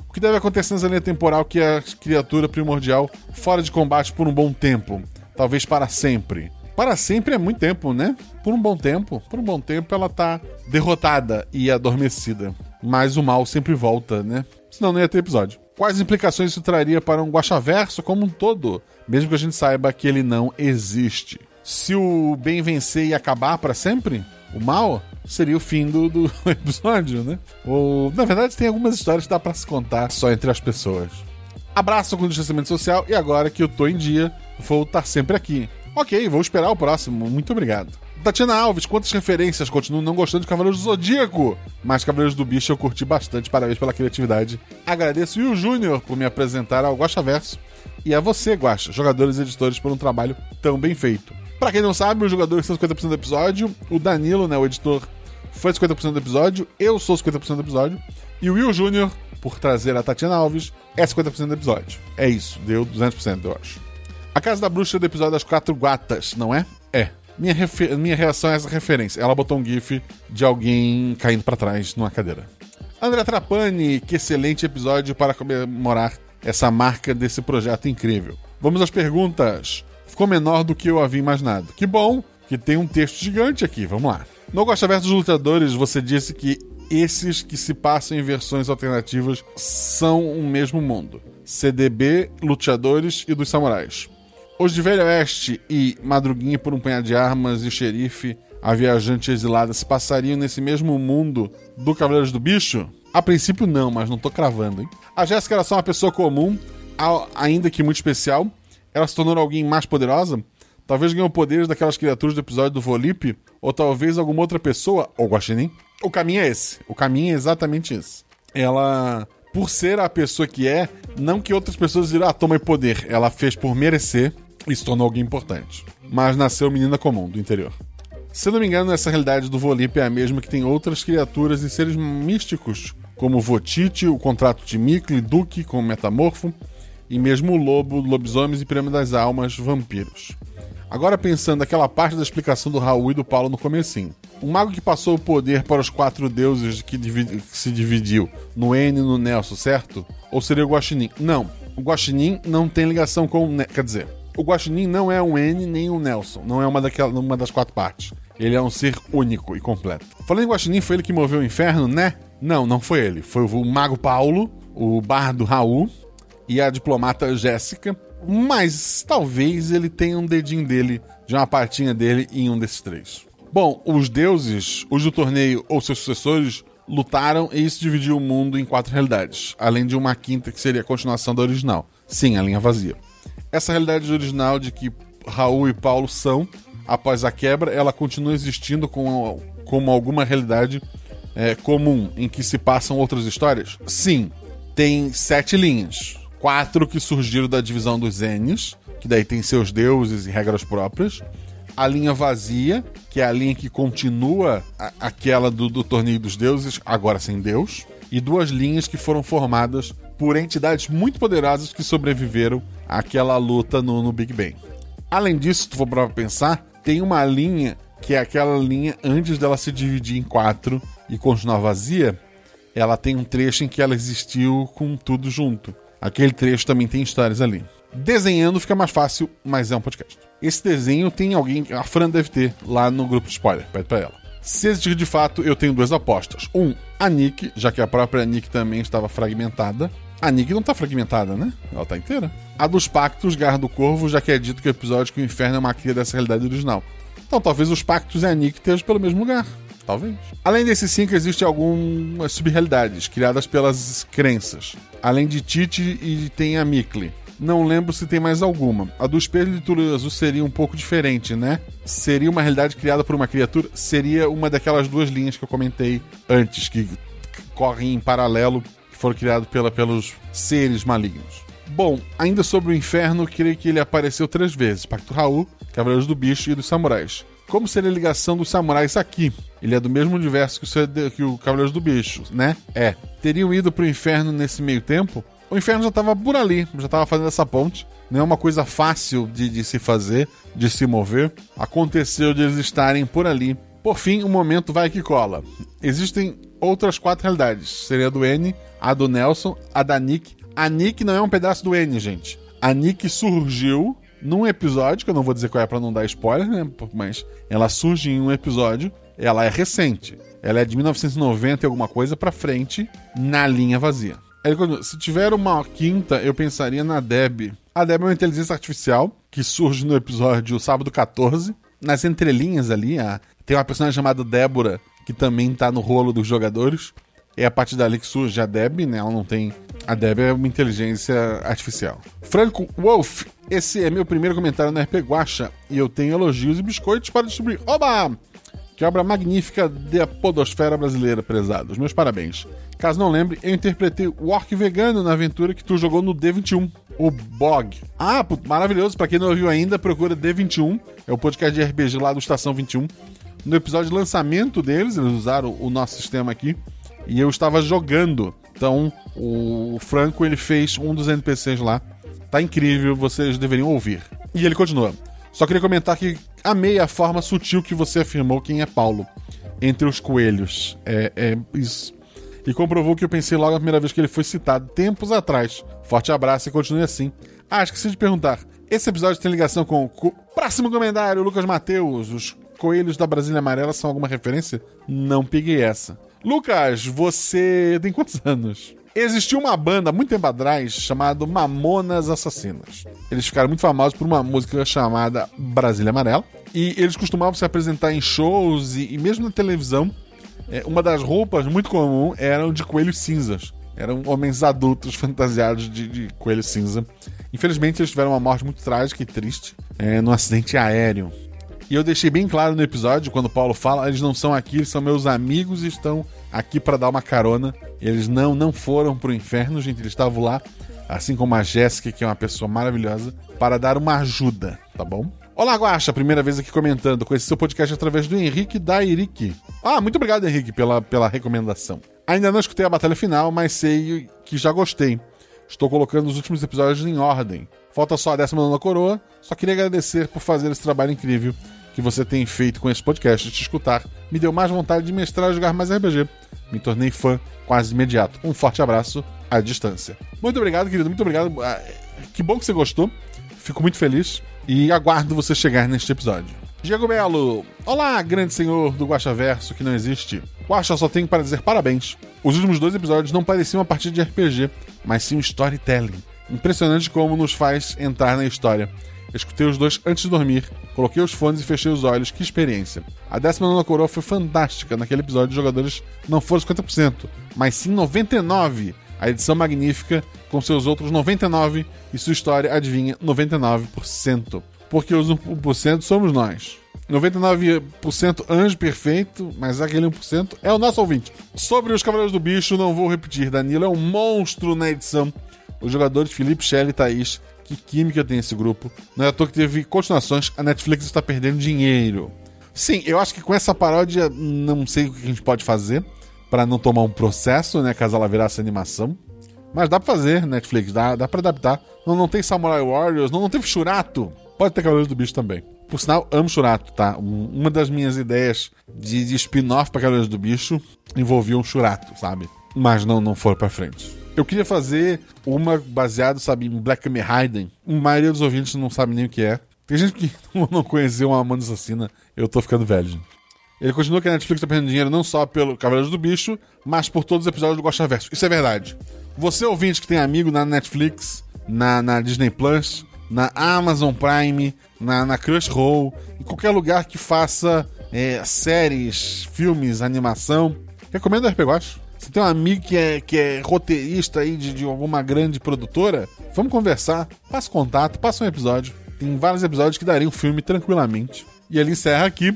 O que deve acontecer nessa linha temporal que é a criatura primordial fora de combate por um bom tempo? Talvez para sempre. Para sempre é muito tempo, né? Por um bom tempo. Por um bom tempo ela tá derrotada e adormecida. Mas o mal sempre volta, né? Senão não ia ter episódio. Quais implicações isso traria para um Guaxaverso como um todo? Mesmo que a gente saiba que ele não existe. Se o bem vencer e acabar para sempre? O mal? seria o fim do, do (laughs) episódio, né? Ou, na verdade, tem algumas histórias que dá pra se contar só entre as pessoas. Abraço com o distanciamento social e agora que eu tô em dia, vou estar sempre aqui. Ok, vou esperar o próximo. Muito obrigado. Tatiana Alves, quantas referências? Continuo não gostando de Cavaleiros do Zodíaco, mas Cavaleiros do Bicho eu curti bastante. Parabéns pela criatividade. Agradeço o Júnior por me apresentar ao Guacha Verso e a você, Guacha, jogadores e editores, por um trabalho tão bem feito. Para quem não sabe, os jogadores são 50% do episódio. O Danilo, né, o editor foi 50% do episódio, eu sou 50% do episódio, e o Will Jr., por trazer a Tatiana Alves, é 50% do episódio. É isso, deu 200%, eu acho. A Casa da Bruxa é do episódio das Quatro Gatas, não é? É. Minha, minha reação a essa referência. Ela botou um gif de alguém caindo para trás numa cadeira. André Trapani, que excelente episódio para comemorar essa marca desse projeto incrível. Vamos às perguntas. Ficou menor do que eu havia imaginado. Que bom que tem um texto gigante aqui. Vamos lá. No Gosta Verso dos Lutadores, você disse que esses que se passam em versões alternativas são o mesmo mundo. CDB, Luteadores e dos Samurais. Os de Velho Oeste e Madruguinha por um Punhado de Armas e Xerife, a Viajante Exilada, se passariam nesse mesmo mundo do Cavaleiros do Bicho? A princípio não, mas não tô cravando, hein? A Jéssica era só uma pessoa comum, ainda que muito especial. Ela se tornou alguém mais poderosa? Talvez ganhou poderes daquelas criaturas do episódio do Volipe, ou talvez alguma outra pessoa, ou Guaxinim. O caminho é esse. O caminho é exatamente esse. Ela, por ser a pessoa que é, não que outras pessoas dirão, ah, toma poder. Ela fez por merecer e se tornou alguém importante. Mas nasceu menina comum, do interior. Se não me engano, essa realidade do Volipe é a mesma que tem outras criaturas e seres místicos, como Votite, o contrato de Mikli, Duque como metamorfo, e mesmo o lobo, lobisomens e prêmio das almas, vampiros. Agora pensando naquela parte da explicação do Raul e do Paulo no comecinho. Um mago que passou o poder para os quatro deuses que, dividi que se dividiu no N e no Nelson, certo? Ou seria o Guaxinim? Não. O Guaxinim não tem ligação com o... Ne Quer dizer, o Guaxinim não é um N nem um Nelson. Não é uma, daquela, uma das quatro partes. Ele é um ser único e completo. Falando em Guaxinim, foi ele que moveu o inferno, né? Não, não foi ele. Foi o mago Paulo, o bardo Raul e a diplomata Jéssica mas talvez ele tenha um dedinho dele, de uma partinha dele, em um desses três. Bom, os deuses, os do torneio ou seus sucessores, lutaram e isso dividiu o mundo em quatro realidades, além de uma quinta que seria a continuação da original. Sim, a linha vazia. essa realidade original de que Raul e Paulo são, após a quebra, ela continua existindo com, como alguma realidade é, comum em que se passam outras histórias? Sim. Tem sete linhas. Quatro que surgiram da divisão dos Enes, que daí tem seus deuses e regras próprias. A linha vazia, que é a linha que continua a, aquela do, do Torneio dos Deuses, agora sem Deus. E duas linhas que foram formadas por entidades muito poderosas que sobreviveram àquela luta no, no Big Bang. Além disso, se tu for para pensar, tem uma linha que é aquela linha antes dela se dividir em quatro e continuar vazia. Ela tem um trecho em que ela existiu com tudo junto. Aquele trecho também tem histórias ali. Desenhando fica mais fácil, mas é um podcast. Esse desenho tem alguém, a Fran deve ter lá no grupo de spoiler, pede pra ela. Se existir de fato, eu tenho duas apostas. Um, a Nick, já que a própria Nick também estava fragmentada. A Nick não tá fragmentada, né? Ela tá inteira. A dos pactos, Garra do Corvo, já que é dito que o episódio que o inferno é uma cria dessa realidade original. Então talvez os pactos e a Nick estejam pelo mesmo lugar. Talvez. Além desses cinco, existem algumas subrealidades criadas pelas crenças. Além de Titi e tem a Mikli. Não lembro se tem mais alguma. A do espelho de Azul seria um pouco diferente, né? Seria uma realidade criada por uma criatura? Seria uma daquelas duas linhas que eu comentei antes, que correm em paralelo, que foram criadas pela, pelos seres malignos. Bom, ainda sobre o inferno, creio que ele apareceu três vezes: Pacto Raul, Cavaleiros do Bicho e dos Samurais. Como seria a ligação dos samurais aqui? Ele é do mesmo universo que o, Cavaleiros do Bicho, né? É. Teriam ido pro inferno nesse meio tempo? O inferno já estava por ali, já estava fazendo essa ponte. Não é uma coisa fácil de, de, se fazer, de se mover. Aconteceu de eles estarem por ali. Por fim, o um momento vai que cola. Existem outras quatro realidades. Seria a do N, a do Nelson, a da Nick. A Nick não é um pedaço do N, gente. A Nick surgiu num episódio, que eu não vou dizer qual é para não dar spoiler, né? Mas ela surge em um episódio, ela é recente. Ela é de 1990 e alguma coisa para frente, na linha vazia. Se tiver uma quinta, eu pensaria na Deb. A Deb é uma inteligência artificial que surge no episódio Sábado 14. Nas entrelinhas ali, a... tem uma personagem chamada Débora, que também tá no rolo dos jogadores. É a partir dali que surge a Deb, né? Ela não tem. A Deb é uma inteligência artificial. Franco Wolf, esse é meu primeiro comentário na RP Guacha e eu tenho elogios e biscoitos para distribuir. Oba! Que obra magnífica da podosfera brasileira, prezados. Meus parabéns. Caso não lembre, eu interpretei o Orc Vegano na aventura que tu jogou no D21, o Bog. Ah, maravilhoso. Para quem não ouviu ainda, procura D21. É o podcast de RPG lá do Estação 21. No episódio de lançamento deles, eles usaram o nosso sistema aqui. E eu estava jogando. Então, o Franco ele fez um dos NPCs lá. Tá incrível, vocês deveriam ouvir. E ele continua. Só queria comentar que amei a forma sutil que você afirmou quem é Paulo entre os coelhos. É, é isso. E comprovou que eu pensei logo a primeira vez que ele foi citado, tempos atrás. Forte abraço e continue assim. Ah, esqueci de perguntar. Esse episódio tem ligação com o próximo comentário, Lucas Mateus. Os coelhos da Brasília Amarela são alguma referência? Não peguei essa. Lucas, você tem quantos anos? Existiu uma banda muito tempo atrás chamada Mamonas Assassinas. Eles ficaram muito famosos por uma música chamada Brasília Amarela. E eles costumavam se apresentar em shows e, e mesmo na televisão. É, uma das roupas muito comum eram de coelhos cinzas. Eram homens adultos fantasiados de, de coelho cinza. Infelizmente, eles tiveram uma morte muito trágica e triste é, num acidente aéreo. E eu deixei bem claro no episódio, quando o Paulo fala, eles não são aqui, eles são meus amigos e estão aqui para dar uma carona. Eles não não foram pro inferno, gente, eles estavam lá, assim como a Jéssica, que é uma pessoa maravilhosa, para dar uma ajuda, tá bom? Olá, Guaxa, primeira vez aqui comentando. Conheci seu podcast através do Henrique da Irique. Ah, muito obrigado, Henrique, pela, pela recomendação. Ainda não escutei a batalha final, mas sei que já gostei. Estou colocando os últimos episódios em ordem. Falta só a 19 coroa. Só queria agradecer por fazer esse trabalho incrível que você tem feito com esse podcast, te escutar, me deu mais vontade de mestrar e jogar mais RPG. Me tornei fã quase imediato. Um forte abraço à distância. Muito obrigado, querido. Muito obrigado. Ah, que bom que você gostou. Fico muito feliz e aguardo você chegar neste episódio. Diego Belo, olá, grande senhor do Guacha Verso que não existe. Guacha só tenho para dizer parabéns. Os últimos dois episódios não pareciam uma partida de RPG, mas sim um storytelling. Impressionante como nos faz entrar na história. Escutei os dois antes de dormir, coloquei os fones e fechei os olhos. Que experiência! A 19 coroa foi fantástica. Naquele episódio, os jogadores não foram 50%, mas sim 99%. a edição magnífica com seus outros 99 e sua história, adivinha, 99%. Porque os 1% somos nós. 99% anjo perfeito, mas aquele 1% é o nosso ouvinte. Sobre os Cavaleiros do Bicho, não vou repetir. Danilo é um monstro na edição. Os jogadores Felipe, Shelley e Thaís. Que química tem esse grupo. Não é à toa que teve continuações. A Netflix está perdendo dinheiro. Sim, eu acho que com essa paródia, não sei o que a gente pode fazer para não tomar um processo, né? Caso ela virasse animação. Mas dá pra fazer, Netflix, dá, dá pra adaptar. Não, não tem Samurai Warriors, não, não teve Churato. Pode ter Cavaleiros do Bicho também. Por sinal, amo Churato, tá? Um- Uma das minhas ideias de, de spin-off pra Cavaleiros do Bicho envolvia um Churato, sabe? Mas não, não foi pra frente. Eu queria fazer uma baseada, sabe, em Black Raiden. A maioria dos ouvintes não sabe nem o que é. Tem gente que (laughs) não conheceu uma Amanda Assassina. Eu tô ficando velho, gente. Ele continua que a Netflix tá perdendo dinheiro não só pelo Cavaleiros do Bicho, mas por todos os episódios do Gosta Verso. Isso é verdade. Você ouvinte que tem amigo na Netflix, na, na Disney Plus, na Amazon Prime, na, na Crunchyroll, em qualquer lugar que faça é, séries, filmes, animação, recomendo o RP Gosto. Você tem um amigo que é, que é roteirista aí de, de alguma grande produtora? Vamos conversar, passa contato, passa um episódio. Tem vários episódios que dariam filme tranquilamente. E ele encerra aqui.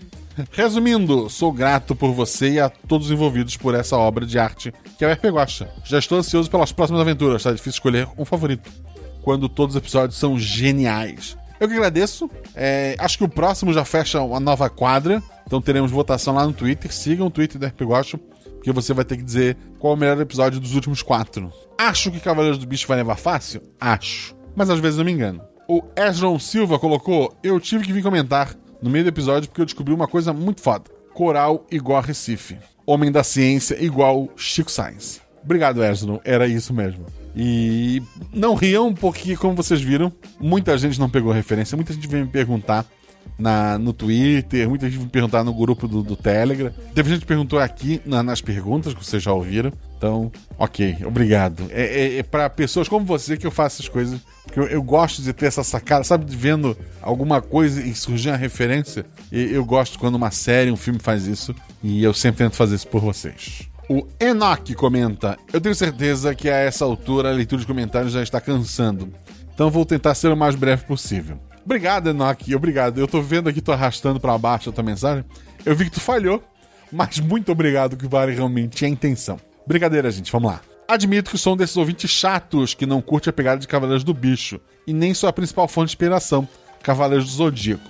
Resumindo, sou grato por você e a todos os envolvidos por essa obra de arte que é o RP Guacha. Já estou ansioso pelas próximas aventuras, tá difícil escolher um favorito. Quando todos os episódios são geniais. Eu que agradeço. É, acho que o próximo já fecha uma nova quadra. Então teremos votação lá no Twitter. Sigam o Twitter do RP Guacha, porque você vai ter que dizer qual é o melhor episódio dos últimos quatro. Acho que Cavaleiros do Bicho vai levar fácil? Acho. Mas às vezes eu me engano. O Esron Silva colocou: Eu tive que vir comentar no meio do episódio porque eu descobri uma coisa muito foda. Coral igual a Recife. Homem da ciência igual Chico Sainz. Obrigado, Esron. Era isso mesmo. E não riam, porque, como vocês viram, muita gente não pegou referência. Muita gente veio me perguntar na, no Twitter, muita gente me perguntar no grupo do, do Telegram. Teve gente que perguntou aqui na- nas perguntas que vocês já ouviram. Então, ok, obrigado. É, é, é para pessoas como você que eu faço essas coisas. Porque eu, eu gosto de ter essa sacada, sabe, de vendo alguma coisa e surgir uma referência. E eu gosto quando uma série, um filme faz isso. E eu sempre tento fazer isso por vocês. O Enoch comenta: Eu tenho certeza que a essa altura a leitura de comentários já está cansando. Então vou tentar ser o mais breve possível. Obrigado, Enoch. Obrigado. Eu tô vendo aqui, tô arrastando para baixo a tua mensagem. Eu vi que tu falhou, mas muito obrigado que vale realmente a intenção. Brincadeira, gente. Vamos lá. Admito que sou um desses ouvintes chatos que não curte a pegada de Cavaleiros do Bicho e nem sou a principal fonte de inspiração, Cavaleiros do Zodíaco.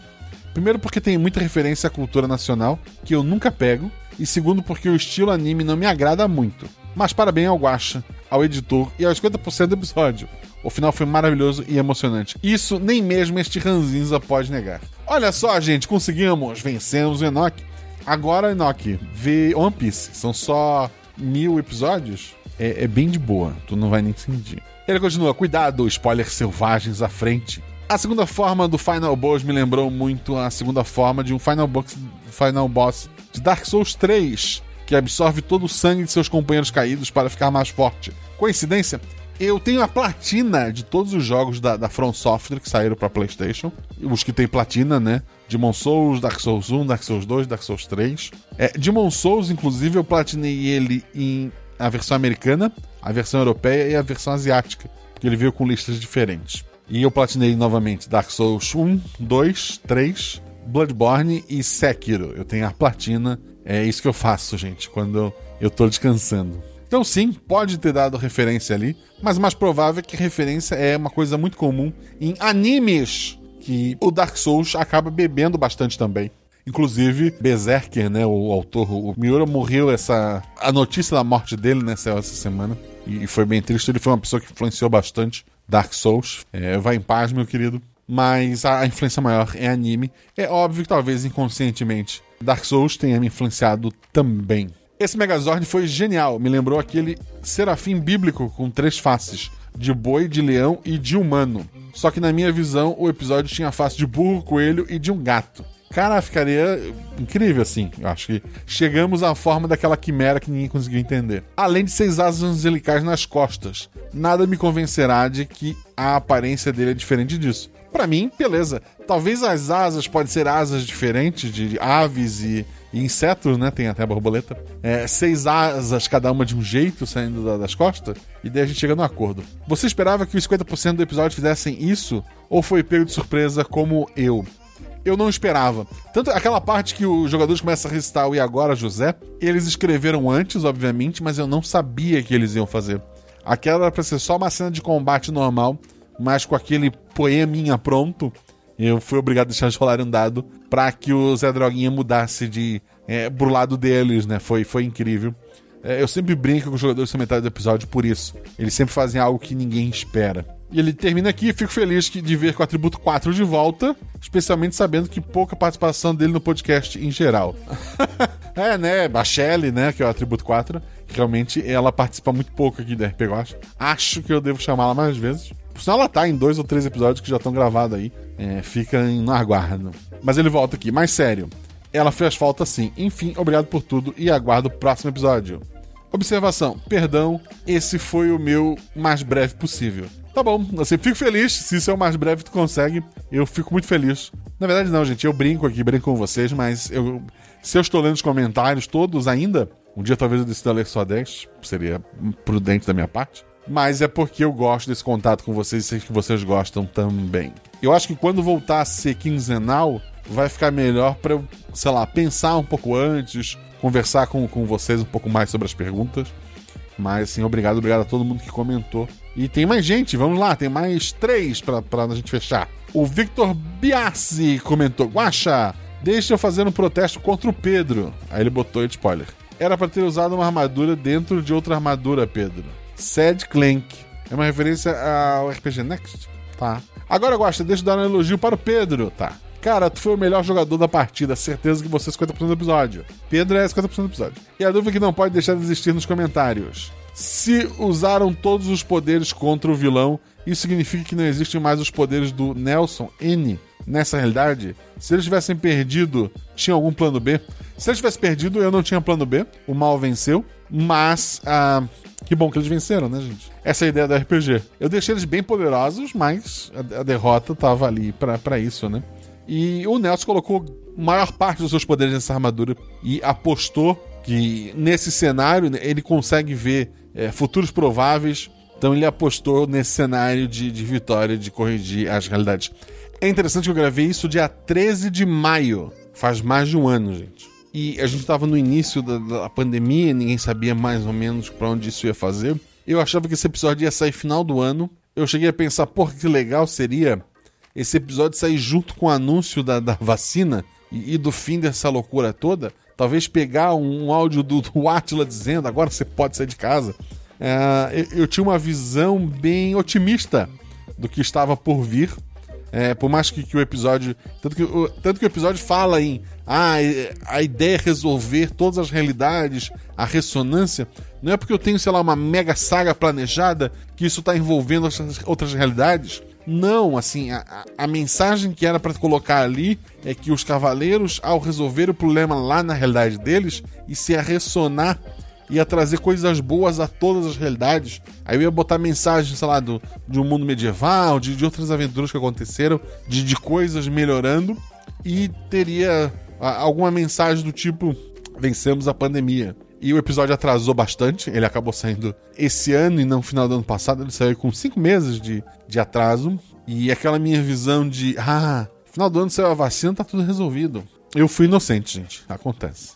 Primeiro porque tem muita referência à cultura nacional que eu nunca pego, e segundo porque o estilo anime não me agrada muito. Mas parabéns ao Guacha, ao editor e aos 50% do episódio. O final foi maravilhoso e emocionante. Isso nem mesmo este ranzinza pode negar. Olha só, gente, conseguimos, vencemos o Enoch. Agora, Enoch, vê One Piece. São só mil episódios. É, é bem de boa, tu não vai nem sentir. Ele continua, cuidado, spoilers selvagens à frente. A segunda forma do Final Boss me lembrou muito a segunda forma de um Final Boss, Final Boss de Dark Souls 3, que absorve todo o sangue de seus companheiros caídos para ficar mais forte. Coincidência? Eu tenho a platina de todos os jogos da, da From Software que saíram para PlayStation. Os que tem platina, né? Demon Souls, Dark Souls 1, Dark Souls 2, Dark Souls 3. É, Demon Souls, inclusive, eu platinei ele em a versão americana, a versão europeia e a versão asiática, porque ele veio com listas diferentes. E eu platinei novamente Dark Souls 1, 2, 3, Bloodborne e Sekiro. Eu tenho a platina, é isso que eu faço, gente, quando eu, tô descansando. Então, sim, pode ter dado referência ali, mas o mais provável é que referência é uma coisa muito comum em animes que o Dark Souls acaba bebendo bastante também. Inclusive, Berserker, né, o autor, o Miura morreu essa a notícia da morte dele, né, saiu essa semana. E foi bem triste, ele foi uma pessoa que influenciou bastante Dark Souls. É, vai em paz, meu querido. Mas a, a influência maior é anime. É óbvio que talvez inconscientemente Dark Souls tenha me influenciado também. Esse Megazord foi genial, me lembrou aquele serafim bíblico com três faces, de boi, de leão e de humano. Só que na minha visão, o episódio tinha a face de burro, coelho e de um gato. Cara, ficaria incrível assim. Eu acho que chegamos à forma daquela quimera que ninguém conseguiu entender. Além de seis asas angelicais nas costas. Nada me convencerá de que a aparência dele é diferente disso. Pra mim, beleza. Talvez as asas podem ser asas diferentes de aves e, e insetos, né? Tem até borboleta. É, seis asas, cada uma de um jeito, saindo da- das costas. E daí a gente chega no acordo. Você esperava que os 50% do episódio fizessem isso? Ou foi pego de surpresa como eu? Eu não esperava. Tanto aquela parte que os jogadores começam a recitar o E agora, José, eles escreveram antes, obviamente, mas eu não sabia que eles iam fazer. Aquela era pra ser só uma cena de combate normal, mas com aquele poeminha pronto, eu fui obrigado a deixar rolarem um dado pra que o Zé Droguinha mudasse de é, pro lado deles, né? Foi, foi incrível. É, eu sempre brinco com os jogadores da metade do episódio por isso. Eles sempre fazem algo que ninguém espera. E ele termina aqui e fico feliz de ver com o atributo 4 de volta, especialmente sabendo que pouca participação dele no podcast em geral. (laughs) é, né? A né? Que é o atributo 4. Realmente ela participa muito pouco aqui da RP Gosta. Acho que eu devo chamá-la mais vezes. Por sinal, ela tá em dois ou três episódios que já estão gravados aí. É, fica em- aguardo. Mas ele volta aqui. Mais sério. Ela fez falta sim. Enfim, obrigado por tudo e aguardo o próximo episódio. Observação, perdão, esse foi o meu mais breve possível. Tá bom, eu sempre fico feliz, se isso é o mais breve que tu consegue, eu fico muito feliz. Na verdade não, gente, eu brinco aqui, brinco com vocês, mas eu, se eu estou lendo os comentários todos ainda, um dia talvez eu decida ler só 10, seria prudente da minha parte, mas é porque eu gosto desse contato com vocês e sei que vocês gostam também. Eu acho que quando voltar a ser quinzenal, vai ficar melhor para eu, sei lá, pensar um pouco antes, conversar com, com vocês um pouco mais sobre as perguntas. Mas, assim, obrigado, obrigado a todo mundo que comentou. E tem mais gente, vamos lá, tem mais três pra, pra gente fechar. O Victor Biassi comentou: Guaxa, deixa eu fazer um protesto contra o Pedro. Aí ele botou spoiler. Era pra ter usado uma armadura dentro de outra armadura, Pedro. Sad Clank. É uma referência ao RPG Next? Tá. Agora, Guaxa, deixa eu dar um elogio para o Pedro. Tá. Cara, tu foi o melhor jogador da partida. Certeza que você é 50% do episódio. Pedro é 50% do episódio. E a dúvida que não pode deixar de existir nos comentários. Se usaram todos os poderes contra o vilão, isso significa que não existem mais os poderes do Nelson N nessa realidade? Se eles tivessem perdido, tinha algum plano B? Se eles tivessem perdido, eu não tinha plano B. O mal venceu. Mas, ah, que bom que eles venceram, né, gente? Essa é a ideia do RPG. Eu deixei eles bem poderosos, mas a, a derrota tava ali pra isso, né? E o Nelson colocou maior parte dos seus poderes nessa armadura e apostou que nesse cenário né, ele consegue ver é, futuros prováveis. Então ele apostou nesse cenário de, de vitória, de corrigir as realidades. É interessante que eu gravei isso dia 13 de maio. Faz mais de um ano, gente. E a gente estava no início da, da pandemia, ninguém sabia mais ou menos para onde isso ia fazer. Eu achava que esse episódio ia sair final do ano. Eu cheguei a pensar, porra, que legal seria esse episódio sair junto com o anúncio da, da vacina e, e do fim dessa loucura toda. Talvez pegar um, um áudio do, do Atila dizendo agora você pode sair de casa. É, eu, eu tinha uma visão bem otimista do que estava por vir. É, por mais que, que o episódio. Tanto que, o, tanto que o episódio fala em. Ah, é- a ideia é resolver todas as realidades, a ressonância. Não é porque eu tenho, sei lá, uma mega saga planejada que isso está envolvendo outras, outras realidades. Não, assim, a, a- mensagem que era para colocar ali é que os cavaleiros, ao resolver o problema lá na realidade deles, e se a ressonar ia trazer coisas boas a todas as realidades. Aí eu ia botar mensagem, sei lá, do, de um mundo medieval, de, de outras aventuras que aconteceram, de, de coisas melhorando, e teria a- alguma mensagem do tipo: vencemos a pandemia. E o episódio atrasou bastante, ele acabou saindo esse ano e não final do ano passado, ele saiu com cinco meses de, de atraso. E aquela minha visão de, ah, final do ano saiu a vacina, tá tudo resolvido. Eu fui inocente, gente, acontece.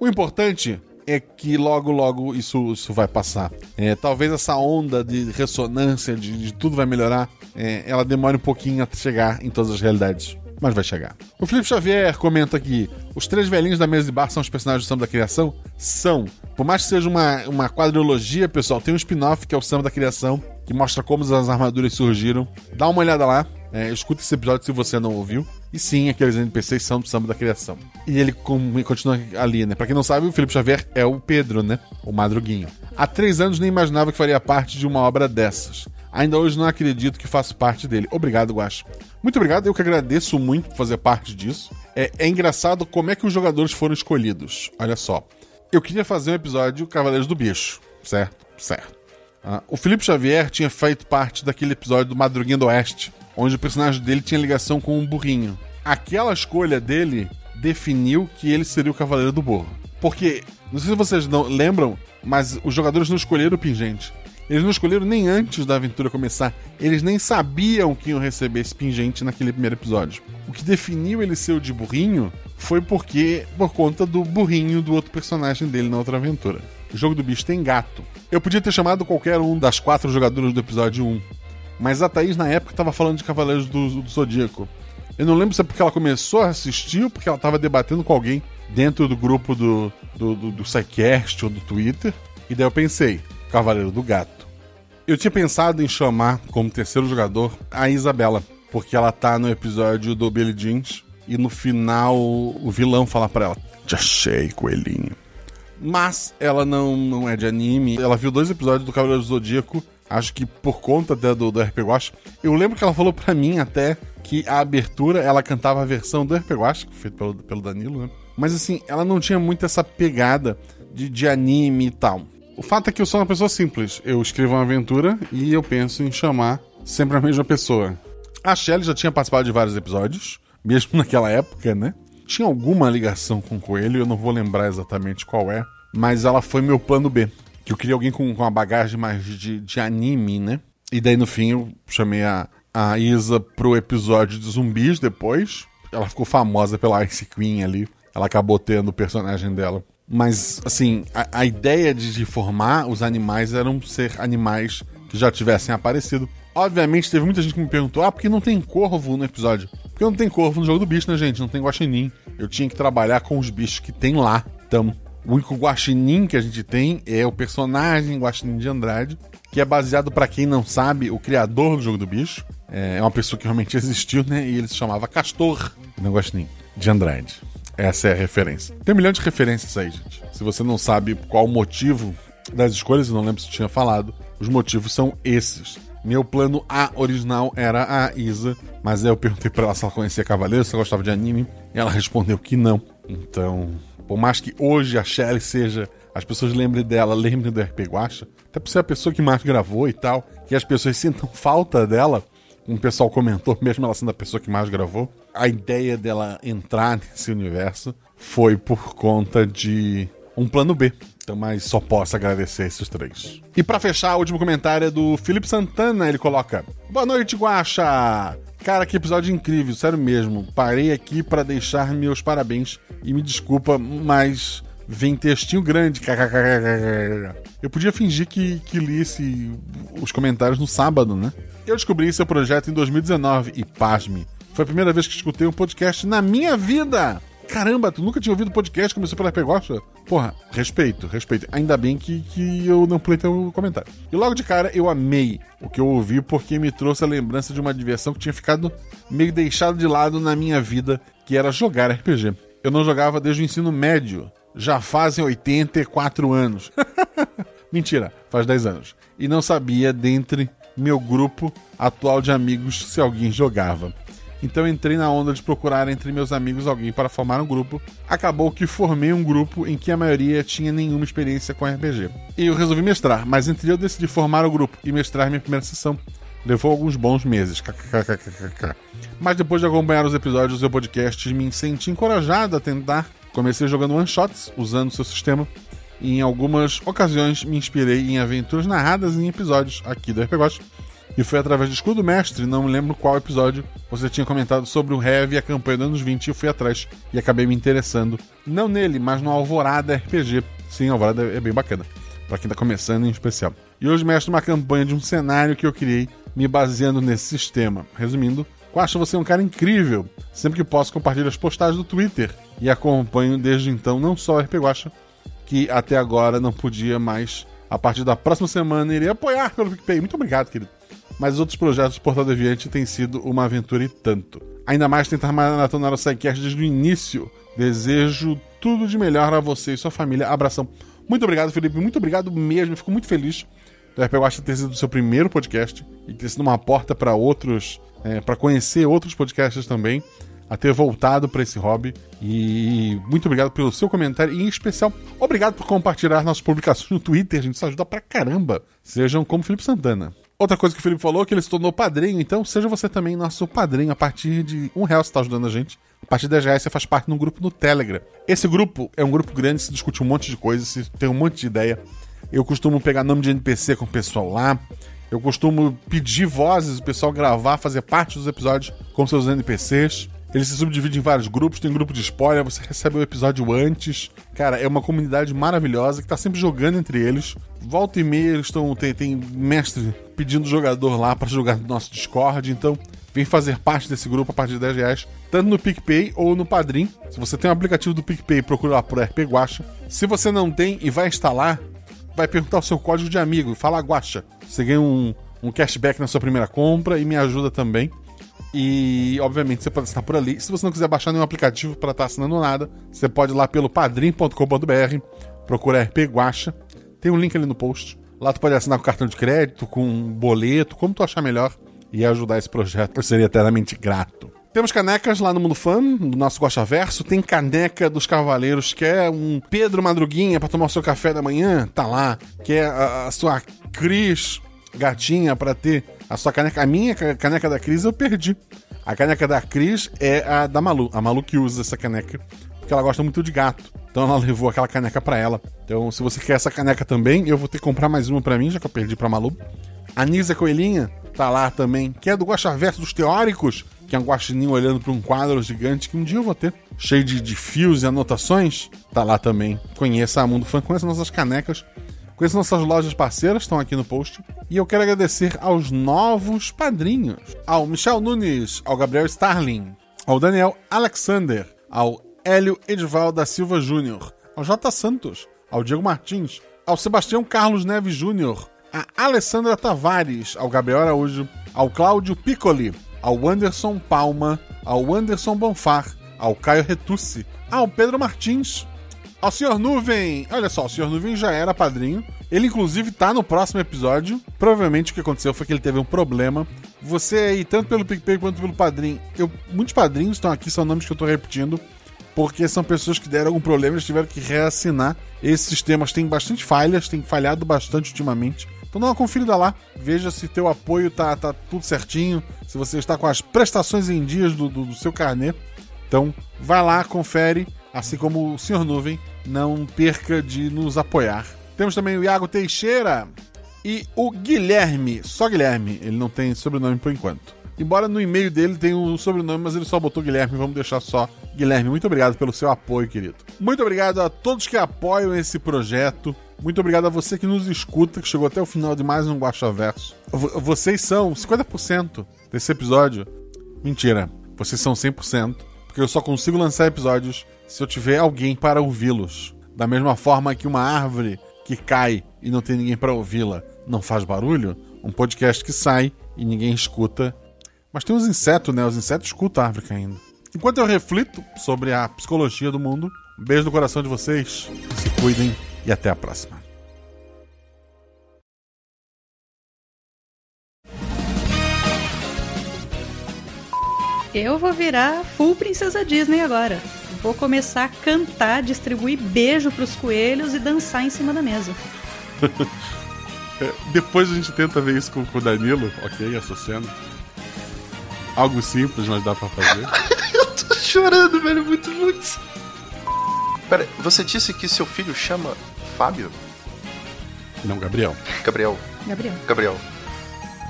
O importante é que logo, logo isso, isso vai passar. É, talvez essa onda de ressonância, de, de tudo vai melhorar, é, ela demore um pouquinho a chegar em todas as realidades. Mas vai chegar. O Felipe Xavier comenta aqui: os três velhinhos da mesa de bar são os personagens do samba da criação? São. Por mais que seja uma, uma quadrilogia, pessoal, tem um spin-off que é o samba da criação, que mostra como as armaduras surgiram. Dá uma olhada lá. É, escuta esse episódio se você não ouviu. E sim, aqueles NPCs são do samba da criação. E ele continua ali, né? Pra quem não sabe, o Felipe Xavier é o Pedro, né? O Madruguinho. Há três anos nem imaginava que faria parte de uma obra dessas. Ainda hoje não acredito que faço parte dele. Obrigado, Guacho. Muito obrigado, eu que agradeço muito por fazer parte disso. É, é engraçado como é que os jogadores foram escolhidos. Olha só. Eu queria fazer um episódio Cavaleiros do Bicho, certo? Certo. Ah, o Felipe Xavier tinha feito parte daquele episódio do Madruguinha do Oeste, onde o personagem dele tinha ligação com um burrinho. Aquela escolha dele definiu que ele seria o Cavaleiro do Burro. Porque, não sei se vocês não lembram, mas os jogadores não escolheram o pingente. Eles não escolheram nem antes da aventura começar. Eles nem sabiam que iam receber esse pingente naquele primeiro episódio. O que definiu ele ser o de burrinho foi porque por conta do burrinho do outro personagem dele na outra aventura. O jogo do bicho tem gato. Eu podia ter chamado qualquer um das quatro jogadoras do episódio 1. Mas a Thaís, na época, estava falando de Cavaleiros do, do Zodíaco. Eu não lembro se é porque ela começou a assistir ou porque ela estava debatendo com alguém dentro do grupo do, do, do, do SciCast ou do Twitter. E daí eu pensei, Cavaleiro do Gato. Eu tinha pensado em chamar como terceiro jogador a Isabela, porque ela tá no episódio do Billy Jeans e no final o vilão fala pra ela: Te achei, coelhinho. Mas ela não, não é de anime. Ela viu dois episódios do Cavaleiro do Zodíaco, acho que por conta do, do RP Watch. Eu lembro que ela falou pra mim até que a abertura ela cantava a versão do RP Watch, feito pelo, pelo Danilo, né? Mas assim, ela não tinha muito essa pegada de, de anime e tal. O fato é que eu sou uma pessoa simples. Eu escrevo uma aventura e eu penso em chamar sempre a mesma pessoa. A Shelly já tinha participado de vários episódios, mesmo (laughs) naquela época, né? Tinha alguma ligação com o Coelho, eu não vou lembrar exatamente qual é, mas ela foi meu plano B. Que eu queria alguém com, com uma bagagem mais de, de anime, né? E daí no fim eu chamei a, a Isa pro episódio de zumbis depois. Ela ficou famosa pela Ice Queen ali. Ela acabou tendo o personagem dela. Mas, assim, a, a ideia de, de formar os animais eram ser animais que já tivessem aparecido. Obviamente, teve muita gente que me perguntou: ah, por que não tem corvo no episódio? Porque não tem corvo no jogo do bicho, né, gente? Não tem guaxinim. Eu tinha que trabalhar com os bichos que tem lá. Então, o único guaxinim que a gente tem é o personagem Guaxinim de Andrade, que é baseado, para quem não sabe, o criador do jogo do bicho. É uma pessoa que realmente (laughs) existiu, né? E ele se chamava Castor, não Guaxinim, de Andrade. Essa é a referência. Tem um milhão de referências aí, gente. Se você não sabe qual o motivo das escolhas, eu não lembro se tinha falado, os motivos são esses. Meu plano A original era a Isa, mas aí eu perguntei pra ela se ela conhecia Cavaleiro, se ela gostava de anime, e ela respondeu que não. Então, por mais que hoje a Shelly seja. As pessoas lembrem dela, lembrem do RP Guacha, até por ser a pessoa que mais gravou e tal, que as pessoas sintam (laughs) falta dela, um pessoal comentou, (laughs) mesmo ela sendo a pessoa que mais gravou, a ideia dela entrar nesse universo foi por conta de um plano B. Então, mas só posso agradecer esses três. E para fechar, o último comentário é do Felipe Santana. Ele coloca: Boa noite, Guaxa! Cara, que episódio incrível, sério mesmo. Parei aqui para deixar meus parabéns e me desculpa, mas vem textinho grande. Eu podia fingir que, que li esse, os comentários no sábado, né? Eu descobri seu projeto em 2019 e, pasme, foi a primeira vez que escutei um podcast na minha vida. Caramba, tu nunca tinha ouvido podcast, começou pela Pegosta? Porra, respeito, respeito. Ainda bem que, que eu não pulei teu comentário. E logo de cara eu amei o que eu ouvi porque me trouxe a lembrança de uma diversão que tinha ficado meio deixado de lado na minha vida, que era jogar RPG. Eu não jogava desde o ensino médio. Já fazem 84 anos. (laughs) Mentira, faz 10 anos. E não sabia, dentre meu grupo atual de amigos, se alguém jogava. Então entrei na onda de procurar entre meus amigos alguém para formar um grupo. Acabou que formei um grupo em que a maioria tinha nenhuma experiência com RPG. E eu resolvi mestrar, mas entre eu decidi formar o grupo e mestrar minha primeira sessão. Levou alguns bons meses. Mas depois de acompanhar os episódios do podcast, me senti encorajado a tentar. Comecei jogando one-shots, usando seu sistema. E em algumas ocasiões me inspirei em aventuras narradas em episódios aqui do RPG e foi através do Escudo Mestre, não me lembro qual episódio, você tinha comentado sobre o Heavy e a campanha dos anos 20 e eu fui atrás e acabei me interessando. Não nele, mas no Alvorada RPG. Sim, Alvorada é bem bacana. Pra quem tá começando em especial. E hoje mestre uma campanha de um cenário que eu criei me baseando nesse sistema. Resumindo, eu acho você um cara incrível. Sempre que posso compartilho as postagens do Twitter e acompanho desde então não só o RP Guacha, que até agora não podia mais. A partir da próxima semana irei apoiar pelo PicPay. Muito obrigado, querido mas outros projetos do Portal Deviante têm sido uma aventura e tanto. Ainda mais tentar maratonar o SciCast desde o início. Desejo tudo de melhor a você e sua família. Abração. Muito obrigado, Felipe. Muito obrigado mesmo. Fico muito feliz do Guacha ter sido o seu primeiro podcast e ter sido uma porta para outros, é, para conhecer outros podcasts também, a ter voltado para esse hobby. E muito obrigado pelo seu comentário e, em especial, obrigado por compartilhar nossas publicações no Twitter. Gente isso ajuda pra caramba. Sejam como Felipe Santana. Outra coisa que o Felipe falou é que ele se tornou padrinho, então seja você também nosso padrinho a partir de um real você está ajudando a gente. A partir de 10 reais você faz parte de um grupo no Telegram. Esse grupo é um grupo grande, se discute um monte de coisas, se tem um monte de ideia. Eu costumo pegar nome de NPC com o pessoal lá. Eu costumo pedir vozes, o pessoal gravar, fazer parte dos episódios com seus NPCs. Ele se subdivide em vários grupos, tem grupo de spoiler, você recebe o episódio antes. Cara, é uma comunidade maravilhosa que tá sempre jogando entre eles. Volta e meia eles estão. Tem, tem mestre pedindo jogador lá para jogar no nosso Discord, então vem fazer parte desse grupo a partir de 10 reais, tanto no PicPay ou no Padrim. Se você tem o um aplicativo do PicPay, procura lá por RP Guacha. Se você não tem e vai instalar, vai perguntar o seu código de amigo e fala Guacha. Você ganha um, um cashback na sua primeira compra e me ajuda também. E, obviamente, você pode estar por ali. Se você não quiser baixar nenhum aplicativo para estar assinando nada, você pode ir lá pelo padrim.com.br, procura RP Guacha. Tem um link ali no post. Lá tu pode assinar com cartão de crédito, com boleto, como tu achar melhor e ajudar esse projeto. Eu seria eternamente grato. Temos canecas lá no Mundo Fã, do nosso Guacha Verso. Tem caneca dos Cavaleiros, que é um Pedro Madruguinha para tomar o seu café da manhã, tá lá. Que é a, a sua Cris gatinha para ter a sua caneca. A minha caneca da Cris eu perdi. A caneca da Cris é a da Malu. A Malu que usa essa caneca, porque ela gosta muito de gato. Então ela levou aquela caneca para ela. Então, se você quer essa caneca também, eu vou ter que comprar mais uma para mim, já que eu perdi pra Malu. A Nisa Coelhinha tá lá também, que é do Guaxaverso dos Teóricos, que é um guaxininho olhando para um quadro gigante que um dia eu vou ter, cheio de, de fios e anotações. Tá lá também. Conheça a Mundo Fã, conheça nossas canecas. Conheça nossas lojas parceiras, estão aqui no post. E eu quero agradecer aos novos padrinhos: ao Michel Nunes, ao Gabriel Starling, ao Daniel Alexander, ao Hélio Edival da Silva Júnior, ao J. Santos, ao Diego Martins, ao Sebastião Carlos Neves Júnior, a Alessandra Tavares, ao Gabriel Araújo, ao Cláudio Piccoli, ao Anderson Palma, ao Anderson Bonfar, ao Caio Retucci, ao Pedro Martins, ao Sr. Nuvem. Olha só, o Sr. Nuvem já era padrinho. Ele, inclusive, tá no próximo episódio. Provavelmente o que aconteceu foi que ele teve um problema. Você aí, tanto pelo PicPay quanto pelo padrinho. Eu, muitos padrinhos estão aqui, são nomes que eu tô repetindo. Porque são pessoas que deram algum problema, eles tiveram que reassinar. Esses sistemas têm bastante falhas, têm falhado bastante ultimamente. Então dá uma conferida lá, veja se teu apoio tá, tá tudo certinho, se você está com as prestações em dias do, do, do seu carnê. Então vai lá, confere, assim como o Sr. Nuvem, não perca de nos apoiar. Temos também o Iago Teixeira e o Guilherme, só Guilherme, ele não tem sobrenome por enquanto. Embora no e-mail dele tenha um sobrenome, mas ele só botou Guilherme, vamos deixar só Guilherme. Muito obrigado pelo seu apoio, querido. Muito obrigado a todos que apoiam esse projeto. Muito obrigado a você que nos escuta, que chegou até o final de mais um Guaxa Verso. Vocês são 50% desse episódio. Mentira, vocês são 100%, porque eu só consigo lançar episódios se eu tiver alguém para ouvi-los. Da mesma forma que uma árvore que cai e não tem ninguém para ouvi-la não faz barulho, um podcast que sai e ninguém escuta. Mas tem os insetos, né? Os insetos escutam a árvore caindo. Enquanto eu reflito sobre a psicologia do mundo, um beijo no coração de vocês, se cuidem e até a próxima. Eu vou virar full princesa Disney agora. Vou começar a cantar, distribuir beijo pros coelhos e dançar em cima da mesa. (laughs) Depois a gente tenta ver isso com, com o Danilo, ok? Essa cena. Algo simples, mas dá pra fazer. (laughs) Eu tô chorando, velho, muito, muito. Pera, você disse que seu filho chama Fábio? Não, Gabriel. Gabriel. Gabriel. Gabriel.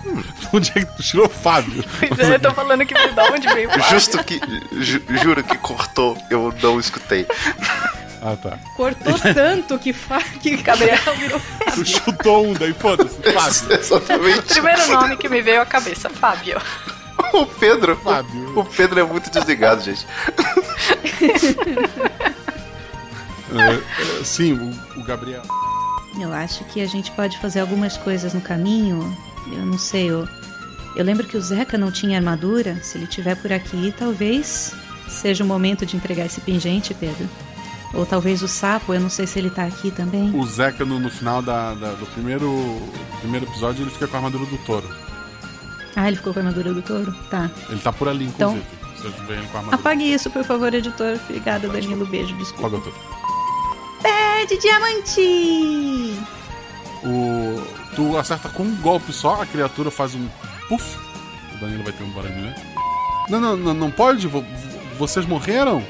Hum. (laughs) Onde é que tu tirou Fábio? Pois é, eu tô falando que da onde veio (laughs) Fábio. Justo que. Ju, juro que cortou, eu não escutei. Ah, tá. Cortou (laughs) tanto que, fa... que Gabriel virou. Tu chutou um, daí foda-se. Fábio. Exatamente. Primeiro nome que me veio à cabeça, Fábio. O Pedro. Fábio. O Pedro é muito desligado, gente. é, é, sim, o, o Gabriel. Eu acho que a gente pode fazer algumas coisas no caminho. Eu não sei, eu, eu lembro que o Zeca não tinha armadura. Se ele tiver por aqui, talvez seja o momento de entregar esse pingente, Pedro. Ou talvez o sapo, eu não sei se ele tá aqui também. O Zeca, no, no final da, da- do primeiro, primeiro episódio, ele fica com a armadura do touro. Ah, ele ficou com a armadura do touro? Tá. Ele tá por ali, Então- inclusive. Vocês veem ele com a armadura. Apague isso, por favor, editor. Obrigada, Danilo. Beijo, desculpa. Tudo. Pé de diamante! O, tu acerta com um golpe só, a criatura faz um puff. O Danilo vai ter um barulho, né? Não, não, não, não pode? Vo- Vocês morreram?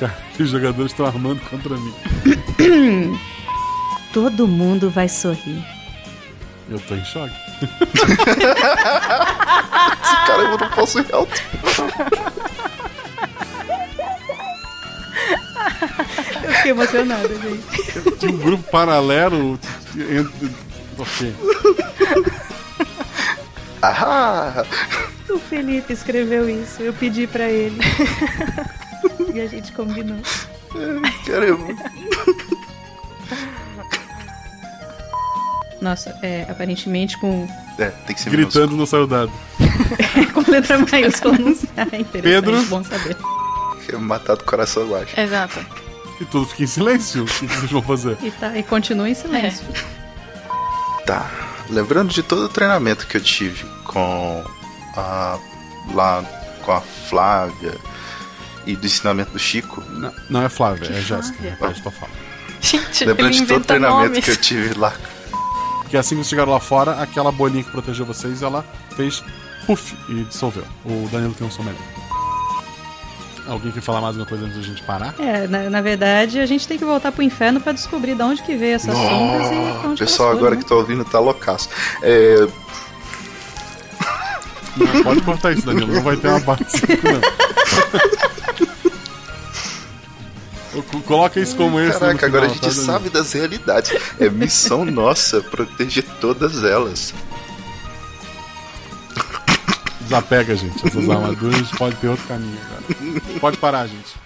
Cara, os jogadores estão armando contra mim. (coughs) Todo mundo vai sorrir. Eu tô em choque. (laughs) Esse cara eu não posso ir alto. (laughs) Eu fiquei emocionada, gente. Tinha um grupo paralelo entre. Ok. Ah! O Felipe escreveu isso. Eu pedi pra ele. (laughs) e a gente combinou. Caramba. Nossa, é, aparentemente com, É, tem que ser Gritando não saiu dado. (laughs) com letra maiúscula não sai. Interessante, Pedro? Bom saber. minúsculo. Matar do coração baixo. Exato. E tudo fica em silêncio. O que que vocês vão fazer? E, tá, e continua em silêncio. Tá. Lembrando de todo o treinamento que eu tive com a. lá com a Flávia e do ensinamento do Chico. Não, não é Flávia, é Jéssica. Flávia? Repete tua fala. Gente, Lembrando ele de todo o treinamento nomes. que eu tive lá. Que assim que vocês chegaram lá fora, aquela bolinha que protegeu vocês, ela fez puff e dissolveu. O Danilo tem um som melhor. Alguém quer falar mais alguma coisa antes da gente parar? É, na, na verdade, a gente tem que voltar pro inferno pra descobrir de onde que veio essas sombras e pra Nossa, o onde pessoal agora foram, que tá ouvindo tá loucaço. É, Não, pode cortar isso, Danilo. Não vai ter uma parte 5, não. Co- Coloca isso como esse. Caraca, agora a final, gente tá, sabe das realidades. É missão nossa proteger todas elas. Desapega, gente. Essas armaduras pode ter outro caminho agora. Pode parar, gente.